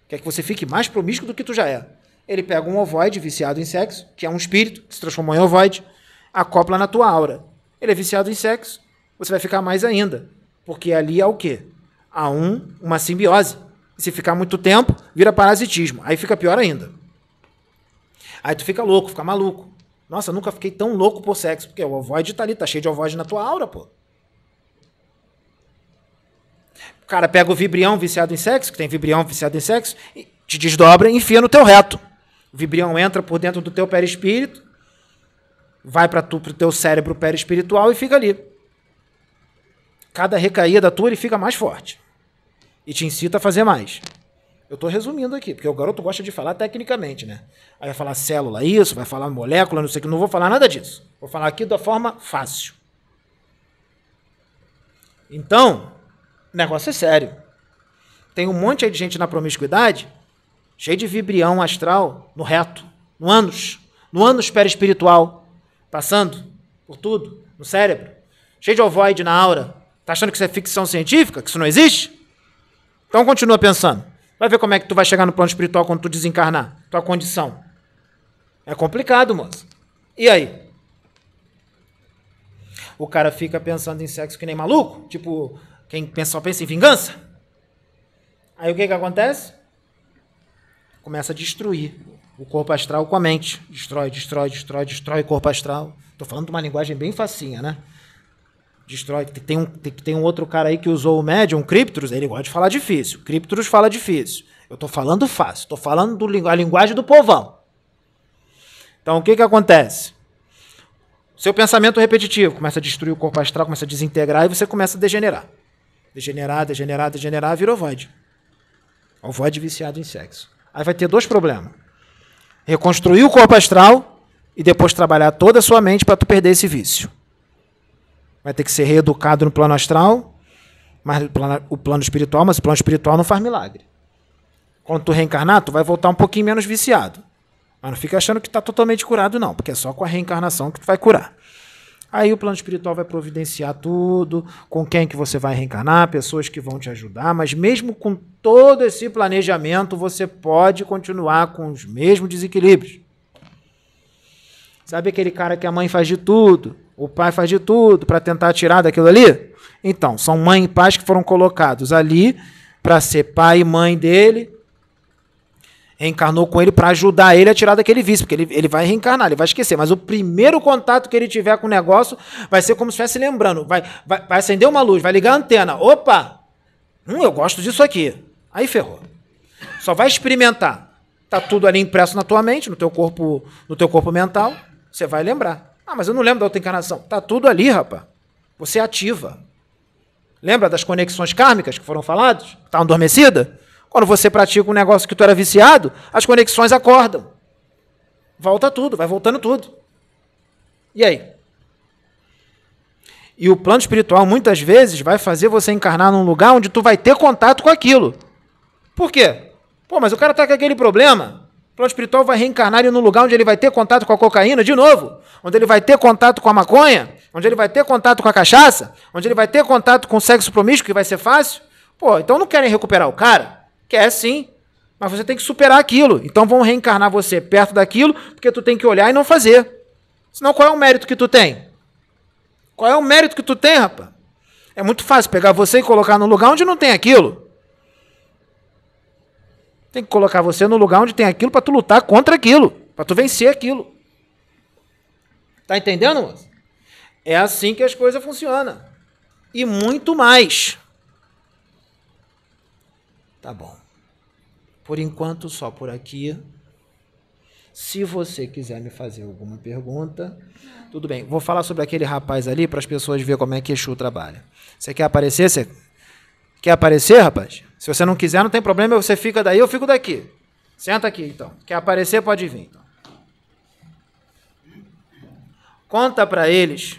Quer que você fique mais promíscuo do que tu já é. Ele pega um ovoide viciado em sexo, que é um espírito que se transformou em ovoide, acopla na tua aura. Ele é viciado em sexo, você vai ficar mais ainda. Porque ali há o quê? Há um, uma simbiose. se ficar muito tempo, vira parasitismo. Aí fica pior ainda. Aí tu fica louco, fica maluco. Nossa, nunca fiquei tão louco por sexo. Porque o ovoide tá ali, tá cheio de ovoide na tua aura, pô. cara pega o vibrião viciado em sexo, que tem vibrião viciado em sexo, e te desdobra e enfia no teu reto. O vibrião entra por dentro do teu perispírito, vai para o teu cérebro perispiritual e fica ali. Cada recaída tua ele fica mais forte. E te incita a fazer mais. Eu estou resumindo aqui, porque o garoto gosta de falar tecnicamente, né? Aí vai falar célula isso, vai falar molécula, não sei o que, não vou falar nada disso. Vou falar aqui da forma fácil. Então, o negócio é sério. Tem um monte de gente na promiscuidade, cheio de vibrião astral, no reto, no ânus, no ânus perispiritual, passando por tudo, no cérebro, cheio de ovoide na aura. Tá achando que isso é ficção científica? Que isso não existe? Então continua pensando. Vai ver como é que tu vai chegar no plano espiritual quando tu desencarnar. Tua condição. É complicado, moço. E aí? O cara fica pensando em sexo que nem maluco? Tipo, quem só pensa em vingança? Aí o que que acontece? Começa a destruir o corpo astral com a mente. Destrói, destrói, destrói, destrói o corpo astral. Tô falando de uma linguagem bem facinha, né? Destrói. Tem um, tem um outro cara aí que usou o médium, o Cryptros, ele gosta de falar difícil. Cryptros fala difícil. Eu tô falando fácil, tô falando do, a linguagem do povão. Então o que que acontece? Seu pensamento repetitivo começa a destruir o corpo astral, começa a desintegrar e você começa a degenerar. Degenerar, degenerar, degenerar, virou void. O void viciado em sexo. Aí vai ter dois problemas. Reconstruir o corpo astral e depois trabalhar toda a sua mente para tu perder esse vício vai ter que ser reeducado no plano astral, mas o plano espiritual, mas o plano espiritual não faz milagre. Quando tu reencarnar, tu vai voltar um pouquinho menos viciado. Mas não fica achando que está totalmente curado, não, porque é só com a reencarnação que tu vai curar. Aí o plano espiritual vai providenciar tudo, com quem que você vai reencarnar, pessoas que vão te ajudar, mas mesmo com todo esse planejamento, você pode continuar com os mesmos desequilíbrios. Sabe aquele cara que a mãe faz de tudo, o pai faz de tudo para tentar tirar daquilo ali? Então, são mãe e pais que foram colocados ali para ser pai e mãe dele. Reencarnou com ele para ajudar ele a tirar daquele vício, porque ele, ele vai reencarnar, ele vai esquecer. Mas o primeiro contato que ele tiver com o negócio vai ser como se estivesse lembrando. Vai, vai, vai acender uma luz, vai ligar a antena. Opa! Hum, eu gosto disso aqui. Aí ferrou. Só vai experimentar. Tá tudo ali impresso na tua mente, no teu corpo, no teu corpo mental. Você vai lembrar. Ah, mas eu não lembro da outra encarnação. Tá tudo ali, rapaz. Você ativa. Lembra das conexões kármicas que foram faladas? Tá adormecidas? Quando você pratica um negócio que tu era viciado, as conexões acordam. Volta tudo, vai voltando tudo. E aí? E o plano espiritual muitas vezes vai fazer você encarnar num lugar onde tu vai ter contato com aquilo. Por quê? Pô, mas o cara tá com aquele problema. O plano espiritual vai reencarnar ele num lugar onde ele vai ter contato com a cocaína de novo, onde ele vai ter contato com a maconha, onde ele vai ter contato com a cachaça, onde ele vai ter contato com o sexo promíscuo, que vai ser fácil. Pô, então não querem recuperar o cara? Quer sim, mas você tem que superar aquilo. Então vão reencarnar você perto daquilo, porque tu tem que olhar e não fazer. Senão qual é o mérito que tu tem? Qual é o mérito que tu tem, rapaz? É muito fácil pegar você e colocar num lugar onde não tem aquilo. Tem que colocar você no lugar onde tem aquilo para tu lutar contra aquilo, para tu vencer aquilo. Tá entendendo, moço? É assim que as coisas funcionam. E muito mais. Tá bom. Por enquanto, só por aqui. Se você quiser me fazer alguma pergunta, tudo bem. Vou falar sobre aquele rapaz ali para as pessoas verem como é que Exu trabalha. Você quer aparecer? Você quer aparecer, rapaz? Se você não quiser, não tem problema, você fica daí, eu fico daqui. Senta aqui, então. Quer aparecer, pode vir. Então. Conta para eles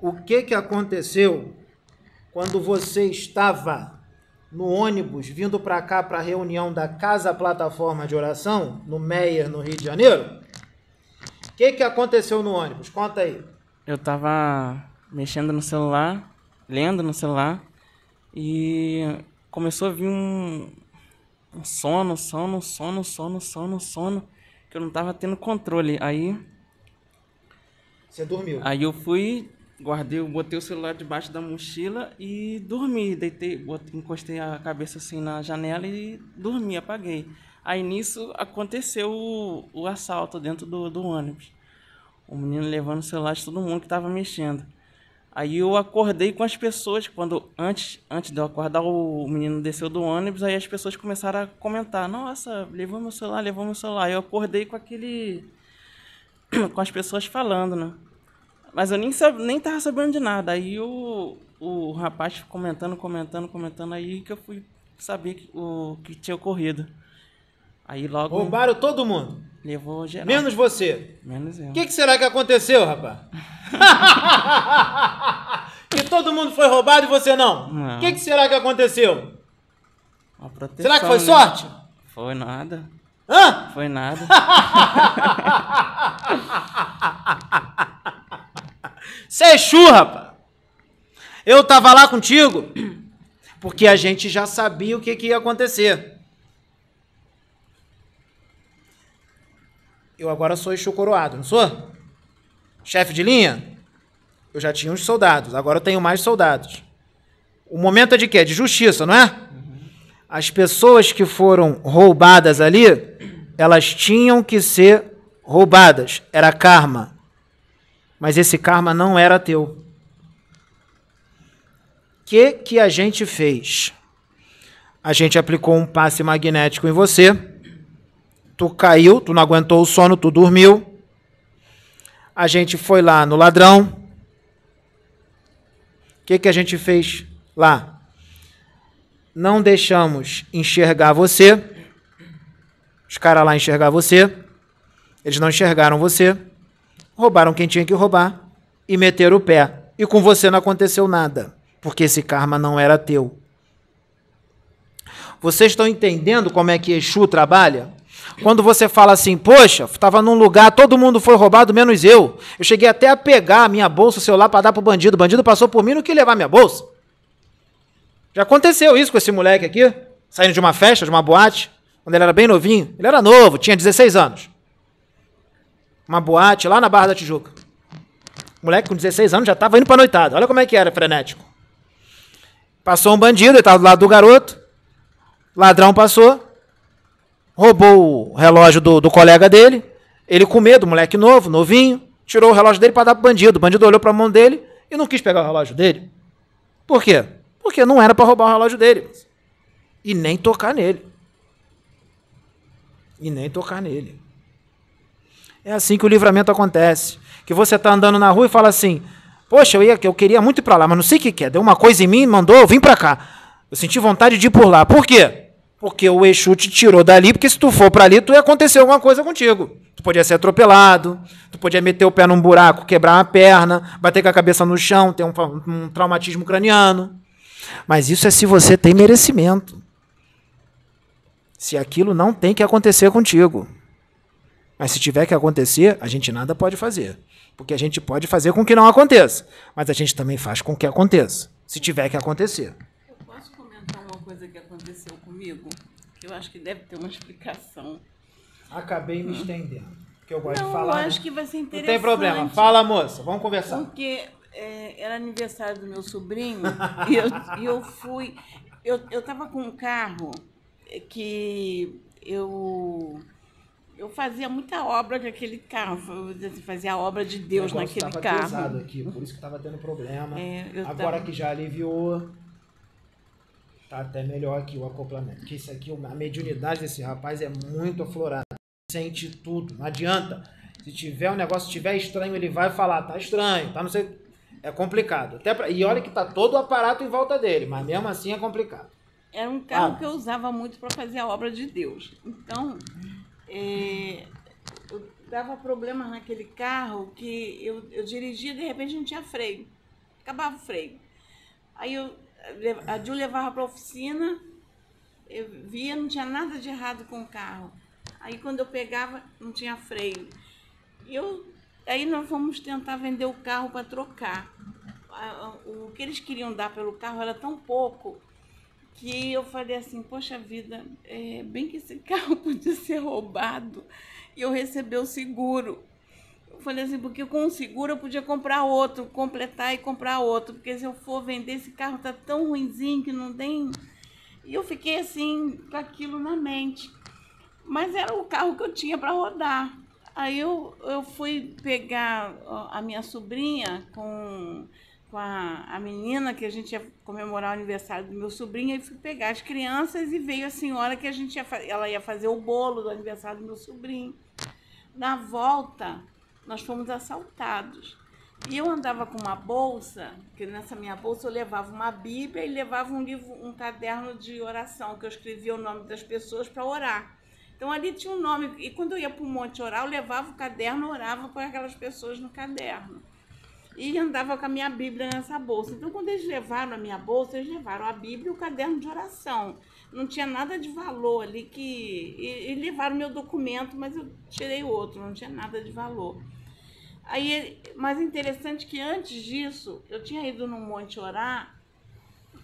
o que, que aconteceu quando você estava no ônibus vindo para cá para a reunião da Casa Plataforma de Oração, no Meier, no Rio de Janeiro. O que, que aconteceu no ônibus? Conta aí. Eu estava mexendo no celular, lendo no celular, e começou a vir um, um sono, sono, sono, sono, sono, sono, que eu não tava tendo controle. Aí. Você dormiu? Aí eu fui, guardei, botei o celular debaixo da mochila e dormi. Deitei, botei, encostei a cabeça assim na janela e dormi, apaguei. Aí nisso aconteceu o, o assalto dentro do, do ônibus. O menino levando o celular de todo mundo que tava mexendo. Aí eu acordei com as pessoas, quando antes, antes de eu acordar, o menino desceu do ônibus, aí as pessoas começaram a comentar, nossa, levou meu celular, levou meu celular. Eu acordei com aquele. com as pessoas falando, né? Mas eu nem, sab, nem tava sabendo de nada. Aí o, o rapaz comentando, comentando, comentando, aí que eu fui saber o que tinha ocorrido. Aí logo Roubaram todo mundo. levou geral. Menos você. Menos eu. O que, que será que aconteceu, rapaz? que todo mundo foi roubado e você não. O que, que será que aconteceu? Uma proteção, Será que foi né? sorte? Foi nada. Hã? Foi nada. Você é Exu, rapaz. Eu tava lá contigo porque a gente já sabia o que, que ia acontecer. Eu agora sou Exu coroado, não sou? Chefe de linha? Eu já tinha uns soldados, agora eu tenho mais soldados. O momento é de quê? De justiça, não é? As pessoas que foram roubadas ali, elas tinham que ser roubadas. Era karma. Mas esse karma não era teu. O que, que a gente fez? A gente aplicou um passe magnético em você. Tu caiu, tu não aguentou o sono, tu dormiu. A gente foi lá no ladrão. O que, que a gente fez lá? Não deixamos enxergar você. Os caras lá enxergar você. Eles não enxergaram você roubaram quem tinha que roubar e meteram o pé. E com você não aconteceu nada, porque esse karma não era teu. Vocês estão entendendo como é que Exu trabalha? Quando você fala assim, poxa, estava num lugar, todo mundo foi roubado, menos eu. Eu cheguei até a pegar a minha bolsa, o celular para dar pro bandido. O bandido passou por mim não quis levar minha bolsa. Já aconteceu isso com esse moleque aqui, saindo de uma festa, de uma boate, quando ele era bem novinho. Ele era novo, tinha 16 anos uma boate lá na Barra da Tijuca. Moleque com 16 anos já estava indo pra noitada. Olha como é que era, frenético. Passou um bandido, ele estava do lado do garoto. Ladrão passou, roubou o relógio do, do colega dele. Ele com medo, moleque novo, novinho, tirou o relógio dele para dar pro bandido. O bandido olhou para a mão dele e não quis pegar o relógio dele. Por quê? Porque não era para roubar o relógio dele. E nem tocar nele. E nem tocar nele. É assim que o livramento acontece. Que você está andando na rua e fala assim: Poxa, eu, ia, eu queria muito ir para lá, mas não sei o que, que é. Deu uma coisa em mim, mandou, eu vim para cá. Eu senti vontade de ir por lá. Por quê? Porque o Exu te tirou dali, porque se tu for para ali, tu ia acontecer alguma coisa contigo. Tu podia ser atropelado, tu podia meter o pé num buraco, quebrar uma perna, bater com a cabeça no chão, ter um, um traumatismo craniano. Mas isso é se você tem merecimento. Se aquilo não tem que acontecer contigo. Mas se tiver que acontecer, a gente nada pode fazer. Porque a gente pode fazer com que não aconteça. Mas a gente também faz com que aconteça. Se tiver que acontecer. Comigo? Que eu acho que deve ter uma explicação. Acabei me estendendo. Porque eu gosto Não, de falar. eu né? acho que vai ser Não interessante. tem problema. Fala, moça. Vamos conversar. Porque é, era aniversário do meu sobrinho e eu, e eu fui. Eu, eu tava com um carro que eu. Eu fazia muita obra com aquele carro, assim, fazia a obra de Deus naquele tava carro. pesado aqui, por isso que estava tendo problema. É, Agora tava- que já aliviou, tá até melhor aqui o acoplamento. Porque isso aqui, a mediunidade desse rapaz é muito aflorada. Sente tudo, não adianta. Se tiver um negócio, tiver estranho, ele vai falar, tá estranho, tá não sei. É complicado. Até pra- E olha que tá todo o aparato em volta dele, mas mesmo assim é complicado. Era um carro Ah. que eu usava muito para fazer a obra de Deus. Então, é, eu dava problemas naquele carro que eu, eu dirigia de repente não tinha freio. Acabava o freio. Aí eu, a Ju levava para a oficina, eu via, não tinha nada de errado com o carro. Aí quando eu pegava, não tinha freio. Eu, aí nós fomos tentar vender o carro para trocar. O que eles queriam dar pelo carro era tão pouco que eu falei assim, poxa vida, é, bem que esse carro podia ser roubado e eu receber o seguro. Falei assim, porque com o seguro eu podia comprar outro, completar e comprar outro, porque se eu for vender esse carro tá tão ruinzinho que não tem. E eu fiquei assim, com aquilo na mente. Mas era o carro que eu tinha para rodar. Aí eu, eu fui pegar a minha sobrinha com com a, a menina que a gente ia comemorar o aniversário do meu sobrinho e fui pegar as crianças e veio a senhora que a gente ia, ela ia fazer o bolo do aniversário do meu sobrinho. Na volta, nós fomos assaltados. E eu andava com uma bolsa, que nessa minha bolsa eu levava uma Bíblia e levava um livro, um caderno de oração, que eu escrevia o nome das pessoas para orar. Então ali tinha um nome, e quando eu ia para o monte orar, eu levava o caderno, orava com aquelas pessoas no caderno. E andava com a minha Bíblia nessa bolsa. Então, quando eles levaram a minha bolsa, eles levaram a Bíblia e o caderno de oração. Não tinha nada de valor ali que. E, e levaram meu documento, mas eu tirei outro, não tinha nada de valor. Aí, mas interessante que antes disso, eu tinha ido no monte orar,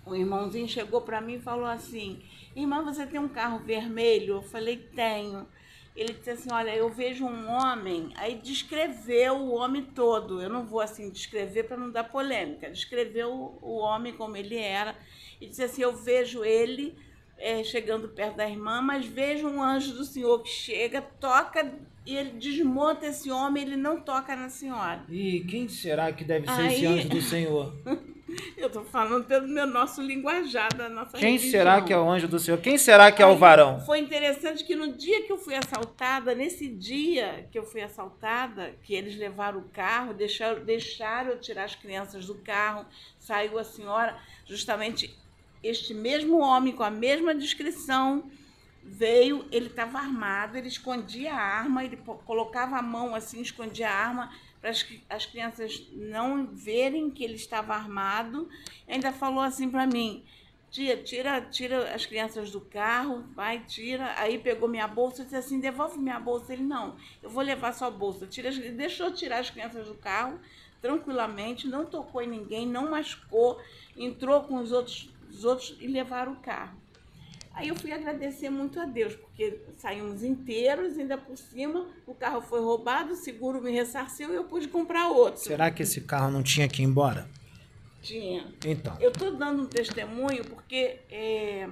o irmãozinho chegou para mim e falou assim: Irmã, você tem um carro vermelho? Eu falei: Tenho. Ele disse assim: Olha, eu vejo um homem. Aí descreveu o homem todo. Eu não vou assim descrever para não dar polêmica. Descreveu o homem como ele era. E disse assim: Eu vejo ele é, chegando perto da irmã, mas vejo um anjo do Senhor que chega, toca e ele desmonta esse homem, ele não toca na senhora. E quem será que deve ser Aí- esse anjo do Senhor? Eu estou falando pelo meu nosso linguajar da nossa Quem religião. será que é o anjo do Senhor? Quem será que é o Aí, varão? Foi interessante que no dia que eu fui assaltada, nesse dia que eu fui assaltada, que eles levaram o carro, deixaram, deixaram eu tirar as crianças do carro, saiu a senhora, justamente este mesmo homem com a mesma descrição veio, ele estava armado, ele escondia a arma, ele colocava a mão assim, escondia a arma para as, as crianças não verem que ele estava armado. Ainda falou assim para mim: Tia, tira, tira as crianças do carro, vai, tira. Aí pegou minha bolsa e disse assim: devolve minha bolsa. Ele, não, eu vou levar sua bolsa. Tira deixou tirar as crianças do carro tranquilamente, não tocou em ninguém, não machucou, entrou com os outros, os outros e levaram o carro. Aí eu fui agradecer muito a Deus, porque saímos inteiros, ainda por cima, o carro foi roubado, o seguro me ressarceu e eu pude comprar outro. Será que esse carro não tinha que ir embora? Tinha. Então, Eu estou dando um testemunho porque, é,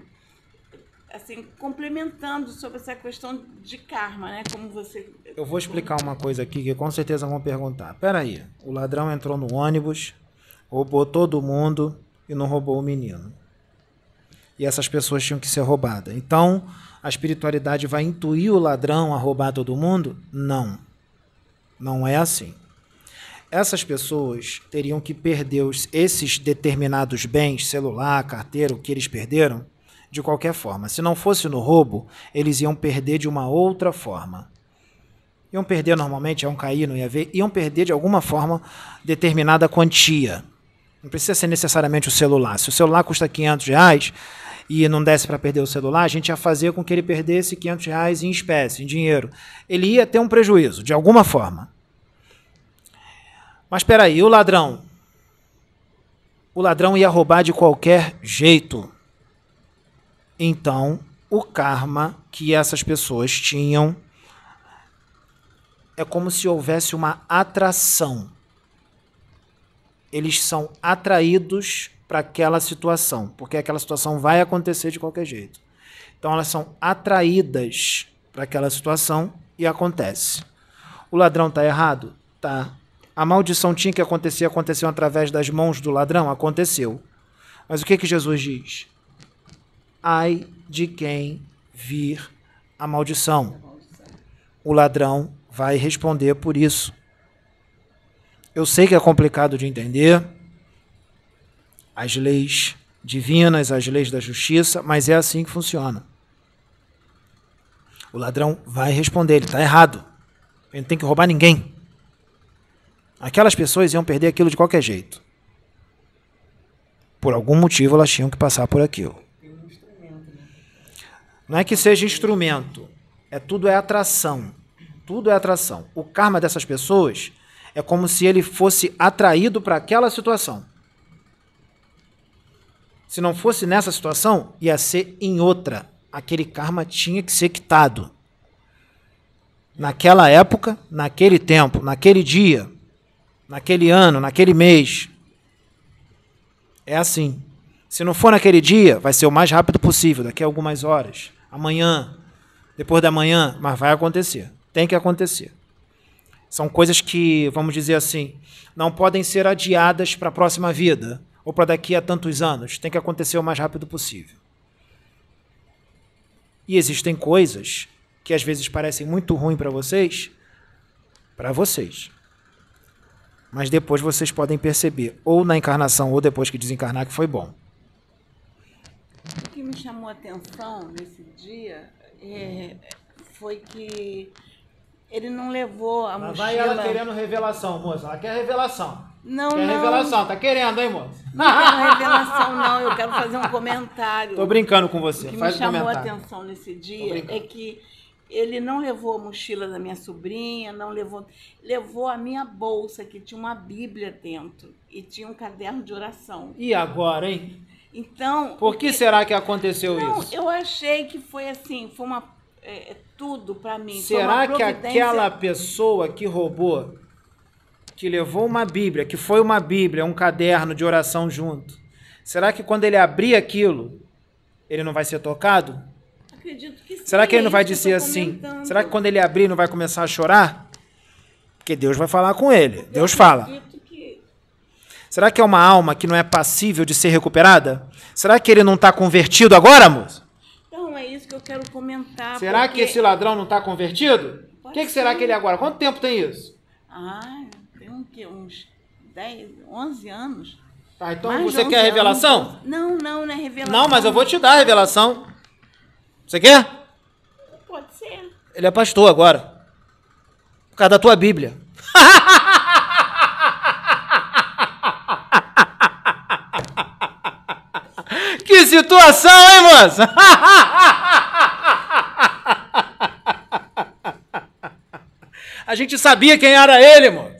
assim, complementando sobre essa questão de karma, né? Como você. eu vou explicar uma coisa aqui que com certeza vão perguntar. Peraí, o ladrão entrou no ônibus, roubou todo mundo e não roubou o menino. E essas pessoas tinham que ser roubadas. Então, a espiritualidade vai intuir o ladrão a roubar todo mundo? Não. Não é assim. Essas pessoas teriam que perder os- esses determinados bens, celular, carteira, o que eles perderam, de qualquer forma. Se não fosse no roubo, eles iam perder de uma outra forma. Iam perder normalmente, iam cair, não ia ver, iam perder de alguma forma determinada quantia. Não precisa ser necessariamente o celular. Se o celular custa 500 reais e não desse para perder o celular, a gente ia fazer com que ele perdesse 500 reais em espécie, em dinheiro. Ele ia ter um prejuízo, de alguma forma. Mas espera aí, o ladrão? O ladrão ia roubar de qualquer jeito. Então, o karma que essas pessoas tinham é como se houvesse uma atração. Eles são atraídos para aquela situação, porque aquela situação vai acontecer de qualquer jeito. Então, elas são atraídas para aquela situação e acontece. O ladrão está errado? Tá. A maldição tinha que acontecer, aconteceu através das mãos do ladrão? Aconteceu. Mas o que, que Jesus diz? Ai de quem vir a maldição. O ladrão vai responder por isso. Eu sei que é complicado de entender as leis divinas, as leis da justiça, mas é assim que funciona. O ladrão vai responder, ele está errado. Ele não tem que roubar ninguém. Aquelas pessoas iam perder aquilo de qualquer jeito. Por algum motivo elas tinham que passar por aquilo. Não é que seja instrumento, é tudo é atração. Tudo é atração. O karma dessas pessoas é como se ele fosse atraído para aquela situação. Se não fosse nessa situação, ia ser em outra. Aquele karma tinha que ser quitado. Naquela época, naquele tempo, naquele dia, naquele ano, naquele mês. É assim. Se não for naquele dia, vai ser o mais rápido possível, daqui a algumas horas, amanhã, depois da manhã, mas vai acontecer. Tem que acontecer. São coisas que, vamos dizer assim, não podem ser adiadas para a próxima vida ou para daqui a tantos anos. Tem que acontecer o mais rápido possível. E existem coisas que às vezes parecem muito ruins para vocês, para vocês. Mas depois vocês podem perceber, ou na encarnação ou depois que desencarnar, que foi bom. O que me chamou a atenção nesse dia é, foi que ele não levou a Lá mochila. vai ela querendo revelação, moça. Ela quer revelação. Não, quer não. revelação, tá querendo, hein, moça? Não quero revelação, não. Eu quero fazer um comentário. Tô brincando com O você. que me Faz um chamou a atenção nesse dia é que ele não levou a mochila da minha sobrinha, não levou, levou a minha bolsa que tinha uma Bíblia dentro e tinha um caderno de oração. E agora, hein? Então, Por que será que aconteceu não, isso? eu achei que foi assim, foi uma é, é tudo para mim. foi uma Será que aquela pessoa que roubou, que levou uma Bíblia, que foi uma Bíblia, um caderno de oração junto, será que quando ele abrir aquilo, ele não vai ser tocado? Acredito que sim, Será que ele não vai dizer assim? Será que quando ele abrir não vai começar a chorar? Porque Deus vai falar com ele. Deus fala. Será que é uma alma que não é passível de ser recuperada? Será que ele não está convertido agora, moça? Então, é isso que eu quero comentar. Será porque- que esse ladrão não está convertido? O que, que será ser. que ele é agora? Quanto tempo tem isso? Ah, quê? uns 10, 11 anos. Tá, então Mais você 11 quer a revelação? anos. Não, não, não é revelação. Não, mas eu vou te dar a revelação. Você quer? Pode ser. Ele é pastor agora. Por causa da tua Bíblia. que situação, hein, moça? A gente sabia quem era ele, moça.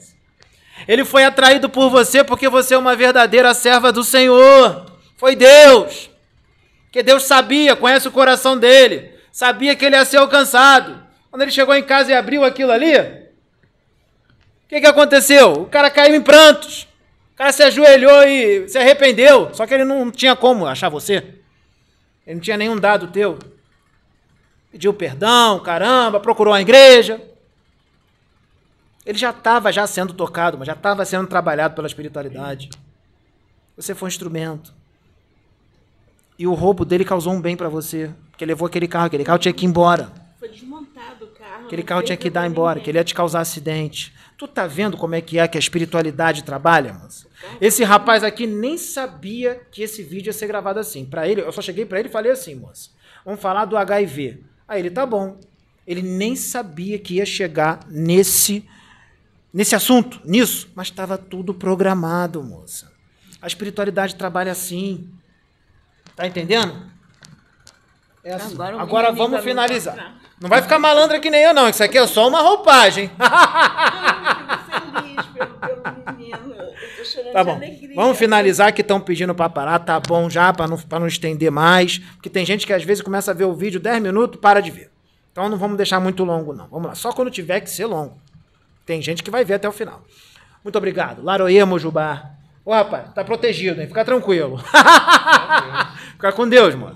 Ele foi atraído por você porque você é uma verdadeira serva do Senhor. Foi Deus. Porque Deus sabia, conhece o coração dele, sabia que ele ia ser alcançado. Quando ele chegou em casa e abriu aquilo ali, o que, que aconteceu? O cara caiu em prantos. O cara se ajoelhou e se arrependeu. Só que ele não tinha como achar você. Ele não tinha nenhum dado teu. Pediu perdão, caramba, procurou a igreja. Ele já estava já sendo tocado, mas já estava sendo trabalhado pela espiritualidade. Você foi um instrumento. E o roubo dele causou um bem para você. Porque levou aquele carro, aquele carro tinha que ir embora. Foi desmontado o carro. Aquele carro tinha que dar embora, ninguém. que ele ia te causar acidente. Tu tá vendo como é que é que a espiritualidade trabalha, moça? Esse rapaz aqui nem sabia que esse vídeo ia ser gravado assim. Para ele, eu só cheguei para ele e falei assim, moça. Vamos falar do HIV. Aí ele tá bom. Ele nem sabia que ia chegar nesse nesse assunto, nisso, mas estava tudo programado, moça. A espiritualidade trabalha assim. Tá entendendo? É assim. Agora Agora vamos finalizar. Não vai ficar malandra que nem eu, não. Isso aqui é só uma roupagem. Chorando Tá de bom. Vamos finalizar que estão pedindo para parar. Tá bom já, para não, pra não estender mais. Porque tem gente que às vezes começa a ver o vídeo 10 minutos para de ver. Então não vamos deixar muito longo, não. Vamos lá. Só quando tiver que ser longo. Tem gente que vai ver até o final. Muito obrigado. Laroê, Mojubá. Ô, rapaz, tá protegido, hein? Fica tranquilo. Fica com Deus, mano.